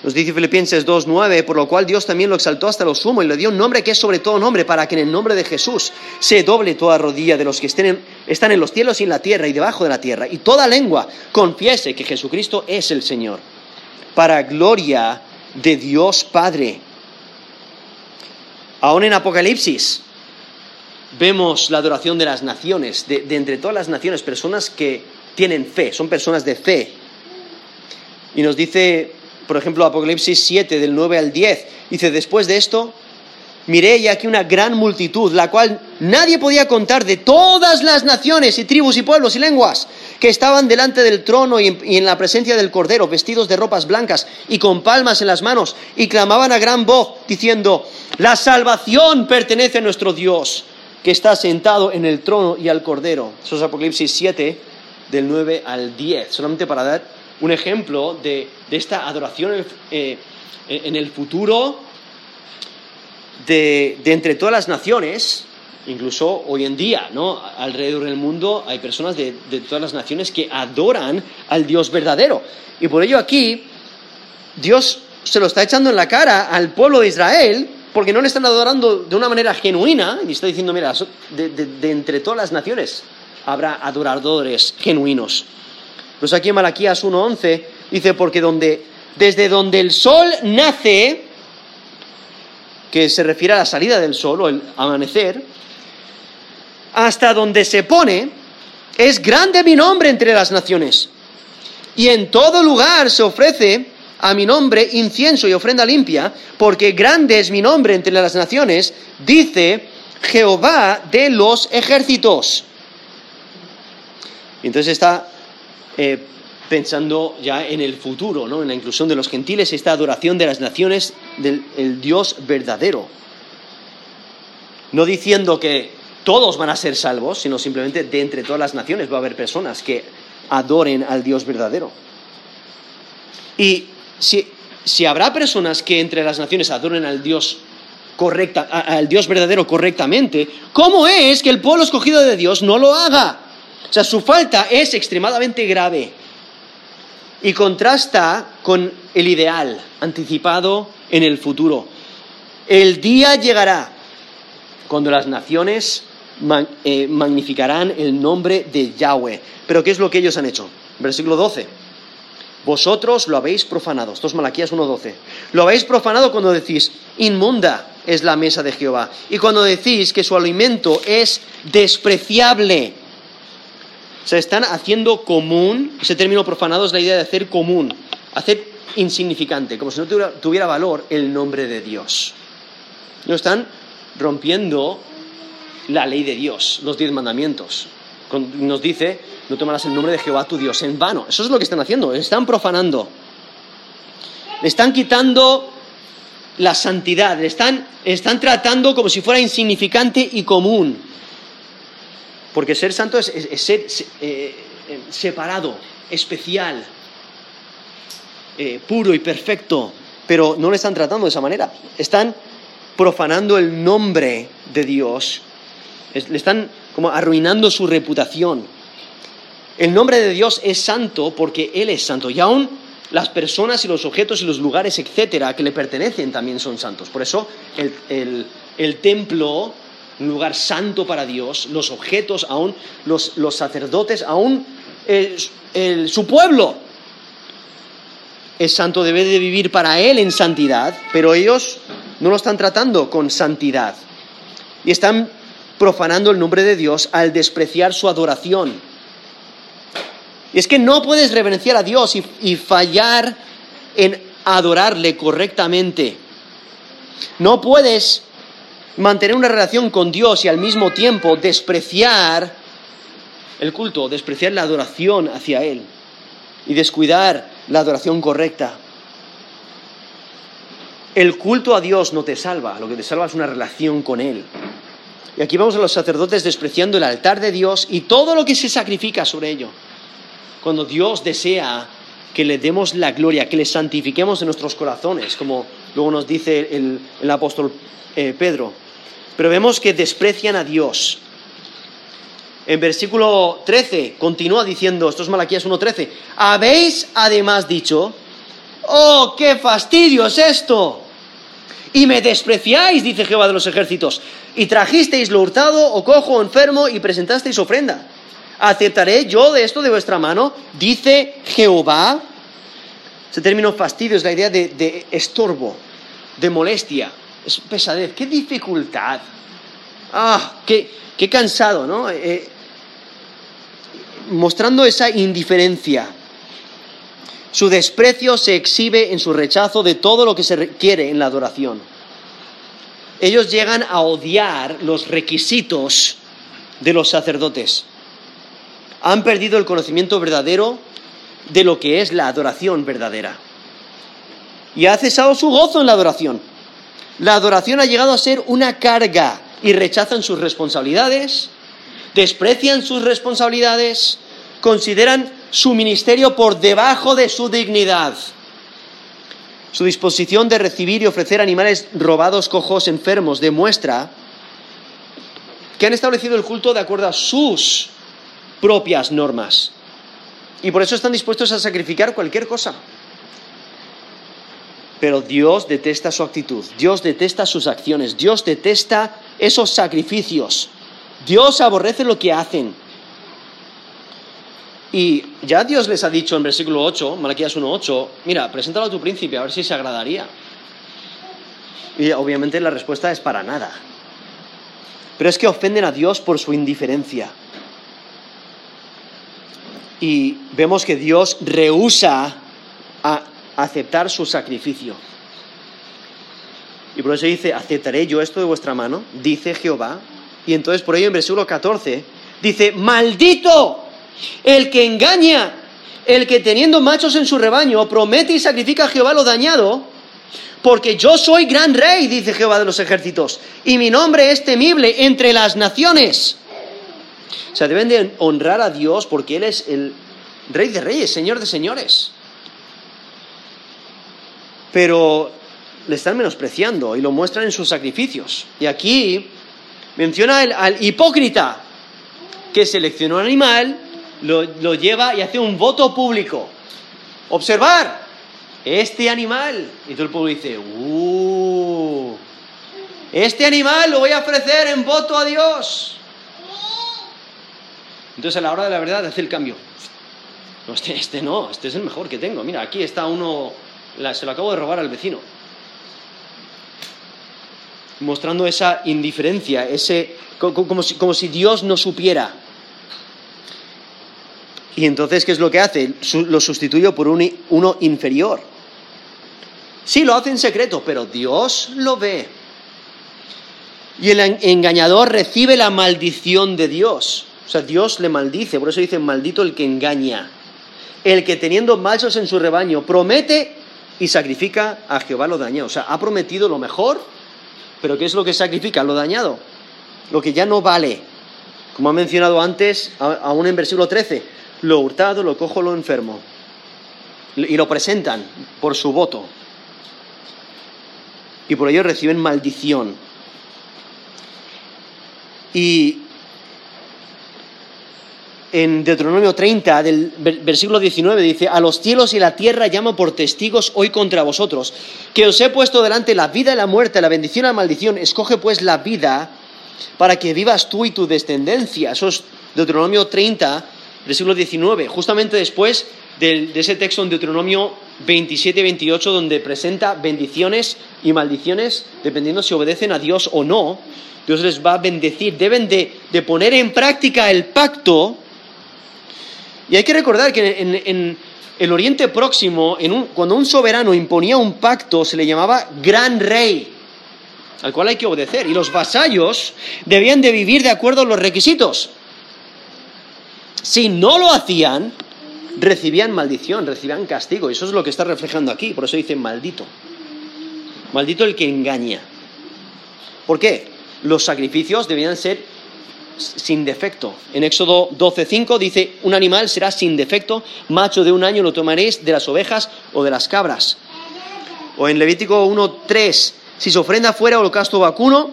Nos dice Filipenses 2.9, por lo cual Dios también lo exaltó hasta lo sumo y le dio un nombre que es sobre todo nombre, para que en el nombre de Jesús se doble toda rodilla de los que estén están en los cielos y en la tierra y debajo de la tierra, y toda lengua confiese que Jesucristo es el Señor, para gloria de Dios Padre. Aún en Apocalipsis vemos la adoración de las naciones, de entre todas las naciones, personas que tienen fe, son personas de fe. Y nos dice por ejemplo, Apocalipsis 7, del 9 al 10, dice, después de esto, miré y aquí una gran multitud, la cual nadie podía contar de todas las naciones y tribus y pueblos y lenguas que estaban delante del trono y en, la presencia del Cordero, vestidos de ropas blancas y con palmas en las manos, y clamaban a gran voz, diciendo, la salvación pertenece a nuestro Dios, que está sentado en el trono y al Cordero. Eso es Apocalipsis 7, del 9 al 10, solamente para dar un ejemplo de, esta adoración eh, en el futuro de, entre todas las naciones, incluso hoy en día, ¿no? Alrededor del mundo hay personas de, todas las naciones que adoran al Dios verdadero. Y por ello aquí Dios se lo está echando en la cara al pueblo de Israel porque no le están adorando de una manera genuina y está diciendo, mira, de entre todas las naciones habrá adoradores genuinos. Pues aquí en Malaquías 1.11 dice, porque desde donde el sol nace, que se refiere a la salida del sol o el amanecer, hasta donde se pone, es grande mi nombre entre las naciones. Y en todo lugar se ofrece a mi nombre incienso y ofrenda limpia, porque grande es mi nombre entre las naciones, dice Jehová de los ejércitos. Entonces está eh, pensando ya en el futuro, ¿no? en la inclusión de los gentiles, esta adoración de las naciones del Dios verdadero. No diciendo que todos van a ser salvos, sino simplemente de entre todas las naciones va a haber personas que adoren al Dios verdadero. Y si, si habrá personas que entre las naciones adoren al Dios correcta, al Dios verdadero correctamente, ¿cómo es que el pueblo escogido de Dios no lo haga? O sea, su falta es extremadamente grave y contrasta con el ideal anticipado en el futuro. El día llegará cuando las naciones eh, magnificarán el nombre de Yahweh. Pero ¿qué es lo que ellos han hecho? Versículo 12. Vosotros lo habéis profanado. Esto es Malaquías 1.12. Lo habéis profanado cuando decís, inmunda es la mesa de Jehová. Y cuando decís que su alimento es despreciable. Se están haciendo común, ese término profanado es la idea de hacer común, hacer insignificante, como si no tuviera, valor el nombre de Dios. No están rompiendo la ley de Dios, los diez mandamientos. Nos dice, no tomarás el nombre de Jehová tu Dios en vano. Eso es lo que están haciendo, están profanando. Le están quitando la santidad, le están, están tratando como si fuera insignificante y común. Porque ser santo es, ser eh, eh, separado, especial, eh, puro y perfecto. Pero no le están tratando de esa manera. Están profanando el nombre de Dios. Le están como arruinando su reputación. El nombre de Dios es santo porque Él es santo. Y aún las personas y los objetos y los lugares, etcétera, que le pertenecen también son santos. Por eso el, templo, un lugar santo para Dios, los objetos, aún los, sacerdotes, aún su pueblo es santo, debe de vivir para Él en santidad, pero ellos no lo están tratando con santidad. Y están profanando el nombre de Dios al despreciar su adoración. Y es que no puedes reverenciar a Dios y, fallar en adorarle correctamente. No puedes mantener una relación con Dios y al mismo tiempo despreciar el culto, despreciar la adoración hacia Él y descuidar la adoración correcta. El culto a Dios no te salva, lo que te salva es una relación con Él. Y aquí vamos a los sacerdotes despreciando el altar de Dios y todo lo que se sacrifica sobre ello cuando Dios desea que le demos la gloria, que le santifiquemos en nuestros corazones, como luego nos dice el, apóstol eh, Pedro. Pero vemos que desprecian a Dios. En versículo 13 continúa diciendo, esto es Malaquías 1.13, habéis además dicho, oh, qué fastidio es esto. Y me despreciáis, dice Jehová de los ejércitos, y trajisteis lo hurtado o cojo o enfermo y presentasteis ofrenda. ¿Aceptaré yo de esto de vuestra mano? Dice Jehová. Ese término fastidio es la idea de, estorbo, de molestia, es pesadez, qué dificultad. Ah, qué, cansado, ¿no? Eh, eh, mostrando esa indiferencia. Su desprecio se exhibe en su rechazo de todo lo que se requiere en la adoración. Ellos llegan a odiar los requisitos de los sacerdotes han perdido el conocimiento verdadero de lo que es la adoración verdadera. Y ha cesado su gozo en la adoración. La adoración ha llegado a ser una carga y rechazan sus responsabilidades, desprecian sus responsabilidades, consideran su ministerio por debajo de su dignidad. Su disposición de recibir y ofrecer animales robados, cojos, enfermos, demuestra que han establecido el culto de acuerdo a sus propias normas. Y por eso están dispuestos a sacrificar cualquier cosa. Pero Dios detesta su actitud, Dios detesta sus acciones, Dios detesta esos sacrificios. Dios aborrece lo que hacen. Y ya Dios les ha dicho en versículo 8, Malaquías 1.8, mira, preséntalo a tu príncipe a ver si se agradaría. Y obviamente la respuesta es para nada. pero es que ofenden a Dios por su indiferencia. Y vemos que Dios rehúsa a aceptar su sacrificio. Y por eso dice, ¿aceptaré yo esto de vuestra mano? Dice Jehová. Y entonces por ello en versículo 14 dice, maldito el que engaña, el que teniendo machos en su rebaño promete y sacrifica a Jehová lo dañado, porque yo soy gran rey, dice Jehová de los ejércitos, y mi nombre es temible entre las naciones. O sea, deben de honrar a Dios porque Él es el rey de reyes, señor de señores. Pero le están menospreciando y lo muestran en sus sacrificios. Y aquí menciona al hipócrita que seleccionó un animal, lo, lo lleva y hace un voto público. Observar, este animal. Y todo el pueblo dice, uh, este animal lo voy a ofrecer en voto a Dios. Entonces a la hora de la verdad hace el cambio. No, este, este no, este es el mejor que tengo. Mira, aquí está uno, se lo acabo de robar al vecino. Mostrando esa indiferencia, ese, como, si, si Dios no supiera. Y entonces, ¿qué es lo que hace? Lo sustituye por uno inferior. Sí, lo hace en secreto, pero Dios lo ve. Y el engañador recibe la maldición de Dios. O sea, Dios le maldice, por eso dice, maldito el que engaña. El que teniendo machos en su rebaño promete y sacrifica a Jehová lo dañado. O sea, ha prometido lo mejor, pero ¿qué es lo que sacrifica? Lo dañado. Lo que ya no vale. Como ha mencionado antes, aún en versículo 13, lo hurtado, lo cojo, lo enfermo. Y lo presentan por su voto. Y por ello reciben maldición. Y en Deuteronomio 30, del versículo 19, dice, a los cielos y la tierra llamo por testigos hoy contra vosotros, que os he puesto delante la vida y la muerte, la bendición y la maldición, escoge pues la vida para que vivas tú y tu descendencia. Eso es Deuteronomio 30, versículo 19, justamente después de, ese texto en Deuteronomio 27 y 28, donde presenta bendiciones y maldiciones, dependiendo si obedecen a Dios o no. Dios les va a bendecir. Deben de, poner en práctica el pacto. Y hay que recordar que en, el Oriente Próximo, cuando un soberano imponía un pacto, se le llamaba gran rey, al cual hay que obedecer. Y los vasallos debían de vivir de acuerdo a los requisitos. Si no lo hacían, recibían maldición, recibían castigo. Y eso es lo que está reflejando aquí. Por eso dice maldito. Maldito el que engaña. ¿Por qué? Los sacrificios debían ser sin defecto. En Éxodo 12:5 dice, un animal será sin defecto, macho de un año lo tomaréis de las ovejas o de las cabras. O en Levítico 1:3, si se ofrenda fuera holocausto vacuno,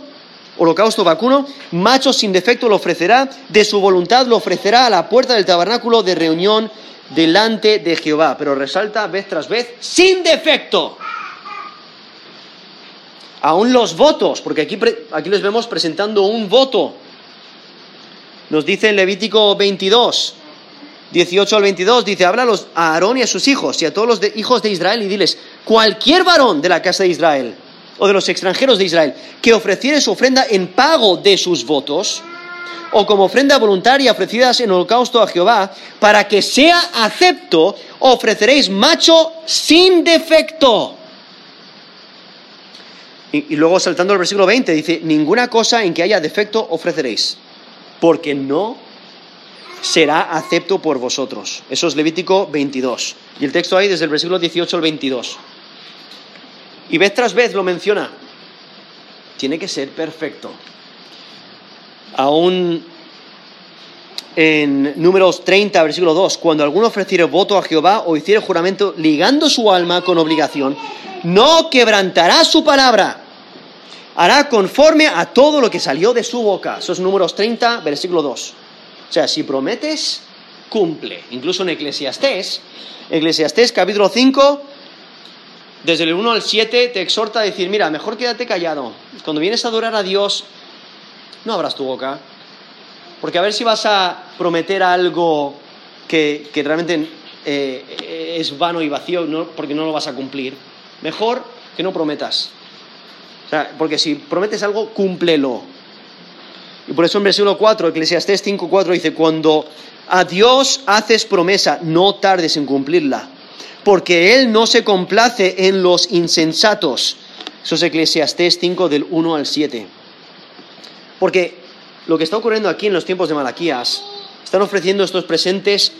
holocausto vacuno, macho sin defecto lo ofrecerá, de su voluntad lo ofrecerá a la puerta del tabernáculo de reunión delante de Jehová. Pero resalta vez tras vez, sin defecto. Aún los votos, porque aquí, aquí les vemos presentando un voto. Nos dice en Levítico 22, 18 al 22, dice, háblalos a Aarón y a sus hijos y a todos los hijos de Israel y diles, cualquier varón de la casa de Israel o de los extranjeros de Israel que ofreciere su ofrenda en pago de sus votos, o como ofrenda voluntaria ofrecidas en holocausto a Jehová, para que sea acepto, ofreceréis macho sin defecto. Y, luego saltando al versículo 20 dice, ninguna cosa en que haya defecto ofreceréis, porque no será acepto por vosotros. Eso es Levítico 22. Y el texto ahí desde el versículo 18 al 22. Y vez tras vez lo menciona. Tiene que ser perfecto aún en números 30, versículo 2, cuando alguno ofreciere voto a Jehová o hiciere juramento ligando su alma con obligación, no quebrantará su palabra, hará conforme a todo lo que salió de su boca. Eso es números 30, versículo 2. O sea, si prometes, cumple. Incluso en Eclesiastés, Eclesiastés capítulo 5, desde el 1 al 7, te exhorta a decir, mira, mejor quédate callado. Cuando vienes a adorar a Dios, no abras tu boca. Porque a ver si vas a prometer algo que, realmente eh, es vano y vacío porque no lo vas a cumplir. Mejor que no prometas. Porque si prometes algo, cúmplelo. Y por eso en versículo 4, Eclesiastés 5, 4 dice, cuando a Dios haces promesa, no tardes en cumplirla, porque Él no se complace en los insensatos. Eso es Eclesiastés 5 del 1 al 7. Porque lo que está ocurriendo aquí en los tiempos de Malaquías, están ofreciendo estos presentes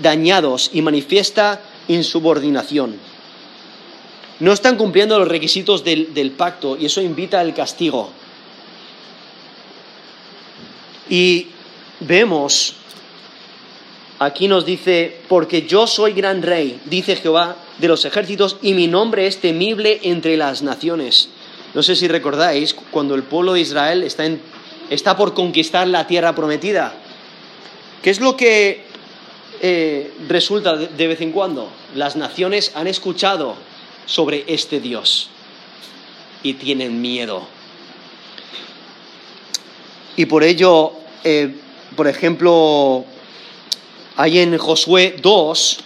dañados y manifiesta insubordinación. No están cumpliendo los requisitos del, pacto y eso invita al castigo. Y vemos, aquí nos dice, porque yo soy gran rey, dice Jehová de los ejércitos, y mi nombre es temible entre las naciones. No sé si recordáis, cuando el pueblo de Israel está, está por conquistar la tierra prometida, ¿qué es lo que eh, resulta de vez en cuando? Las naciones han escuchado sobre este Dios y tienen miedo y por ello, eh, por ejemplo, hay en Josué 2,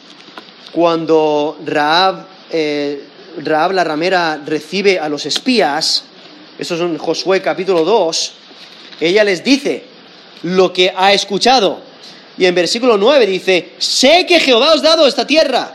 cuando Raab, eh, Raab la ramera recibe a los espías, eso es en Josué capítulo 2, ella les dice lo que ha escuchado. Y en versículo 9 dice, sé que Jehová os ha dado esta tierra,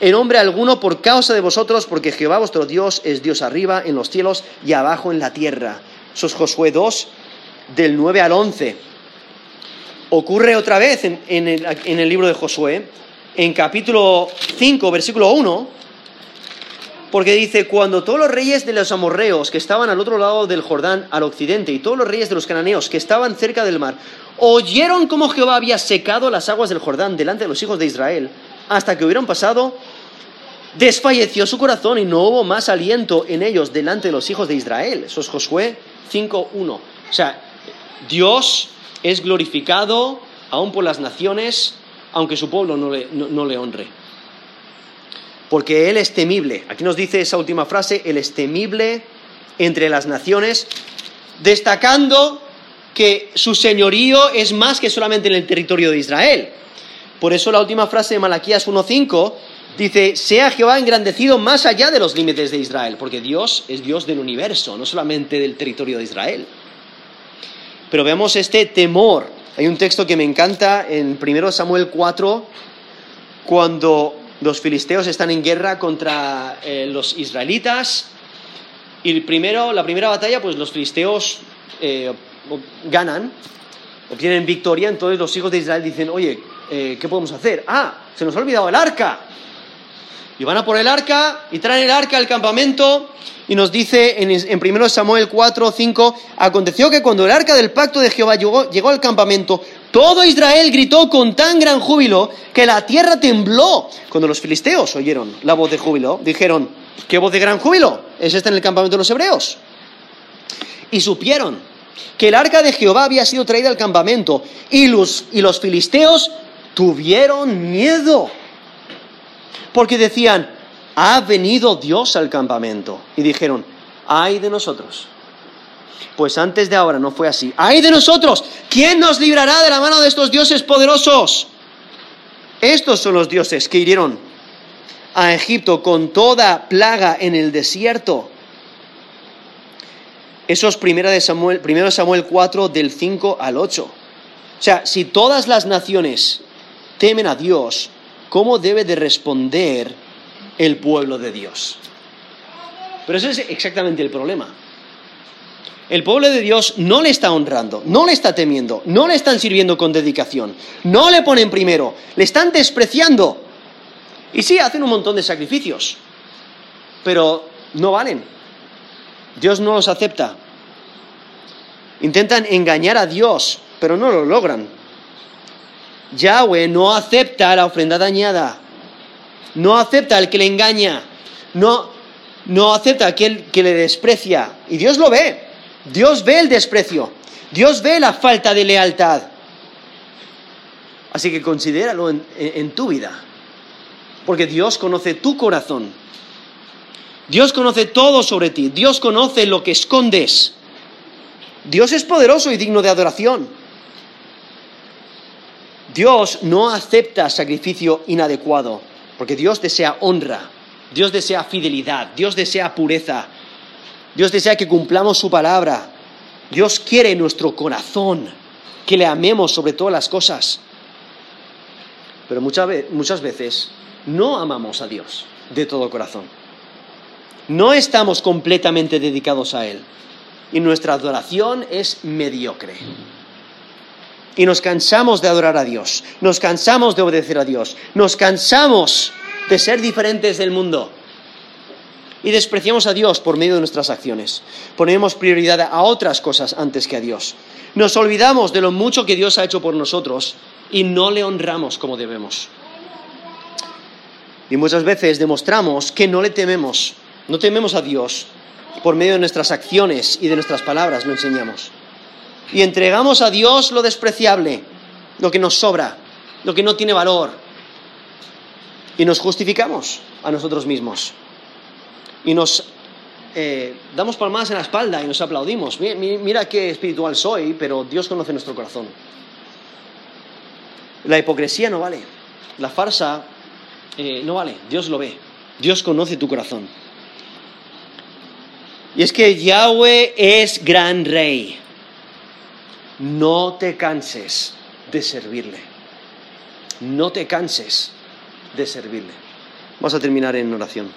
en hombre alguno por causa de vosotros, porque Jehová vuestro Dios es Dios arriba en los cielos y abajo en la tierra. Eso es Josué 2, del 9 al 11 ocurre otra vez en, el, libro de Josué, en capítulo 5, versículo 1, porque dice, cuando todos los reyes de los amorreos que estaban al otro lado del Jordán, al occidente, y todos los reyes de los cananeos que estaban cerca del mar, oyeron cómo Jehová había secado las aguas del Jordán delante de los hijos de Israel, hasta que hubieron pasado, desfalleció su corazón y no hubo más aliento en ellos delante de los hijos de Israel. Eso es Josué 5.1. O sea, Dios es glorificado aún por las naciones, aunque su pueblo no le, honre. Porque Él es temible. Aquí nos dice esa última frase, Él es temible entre las naciones, destacando que su señorío es más que solamente en el territorio de Israel. Por eso la última frase de Malaquías 1.5 dice, sea Jehová engrandecido más allá de los límites de Israel, porque Dios es Dios del universo, no solamente del territorio de Israel. Pero vemos este temor. Hay un texto que me encanta en 1 Samuel 4, cuando los filisteos están en guerra contra eh, los israelitas. Y primero, la primera batalla, pues los filisteos eh, ganan, obtienen victoria. Entonces los hijos de Israel dicen, oye, eh, ¿qué podemos hacer? Ah, se nos ha olvidado el arca. Y van a por el arca y traen el arca al campamento y nos dice en, en 1 Samuel 4, 5, aconteció que cuando el arca del pacto de Jehová llegó, llegó al campamento, todo Israel gritó con tan gran júbilo que la tierra tembló. Cuando los filisteos oyeron la voz de júbilo, dijeron, ¿qué voz de gran júbilo? ¿Es esta en el campamento de los hebreos? Y supieron que el arca de Jehová había sido traída al campamento y los, y los filisteos tuvieron miedo. Porque decían, ha venido Dios al campamento. Y dijeron, ay de nosotros. Pues antes de ahora no fue así. ¡Ay de nosotros! ¿Quién nos librará de la mano de estos dioses poderosos? Estos son los dioses que hirieron a Egipto con toda plaga en el desierto. Eso es primera de Samuel, primero Samuel 4 del 5 al 8. O sea, si todas las naciones temen a Dios, ¿cómo debe de responder el pueblo de Dios. Pero ese es exactamente el problema. El pueblo de Dios no le está honrando, no le está temiendo, no le están sirviendo con dedicación, no le ponen primero, le están despreciando. Y sí, hacen un montón de sacrificios, pero no valen. Dios no los acepta. Intentan engañar a Dios, pero no lo logran. Yahweh no acepta la ofrenda dañada no acepta al que le engaña, no, no acepta a aquel que le desprecia. Y Dios lo ve, Dios ve el desprecio, Dios ve la falta de lealtad. Así que considéralo en, en tu vida, porque Dios conoce tu corazón. Dios conoce todo sobre ti, Dios conoce lo que escondes. Dios es poderoso y digno de adoración. Dios no acepta sacrificio inadecuado, porque Dios desea honra, Dios desea fidelidad, Dios desea pureza, Dios desea que cumplamos su palabra, Dios quiere nuestro corazón, que le amemos sobre todas las cosas. Pero muchas, veces no amamos a Dios de todo corazón. No estamos completamente dedicados a Él. Y nuestra adoración es mediocre. Y nos cansamos de adorar a Dios. Nos cansamos de obedecer a Dios. Nos cansamos de ser diferentes del mundo. Y despreciamos a Dios por medio de nuestras acciones. Ponemos prioridad a otras cosas antes que a Dios. Nos olvidamos de lo mucho que Dios ha hecho por nosotros y no le honramos como debemos. Y muchas veces demostramos que no le tememos, no tememos a Dios por medio de nuestras acciones y de nuestras palabras, lo enseñamos. Y entregamos a Dios lo despreciable, lo que nos sobra, lo que no tiene valor. Y nos justificamos a nosotros mismos. Y nos eh, damos palmadas en la espalda y nos aplaudimos. Mira, qué espiritual soy, pero Dios conoce nuestro corazón. La hipocresía no vale. La farsa eh, no vale. Dios lo ve. Dios conoce tu corazón. Y es que Yahweh es gran rey. No te canses de servirle. No te canses de servirle. Vamos a terminar en oración.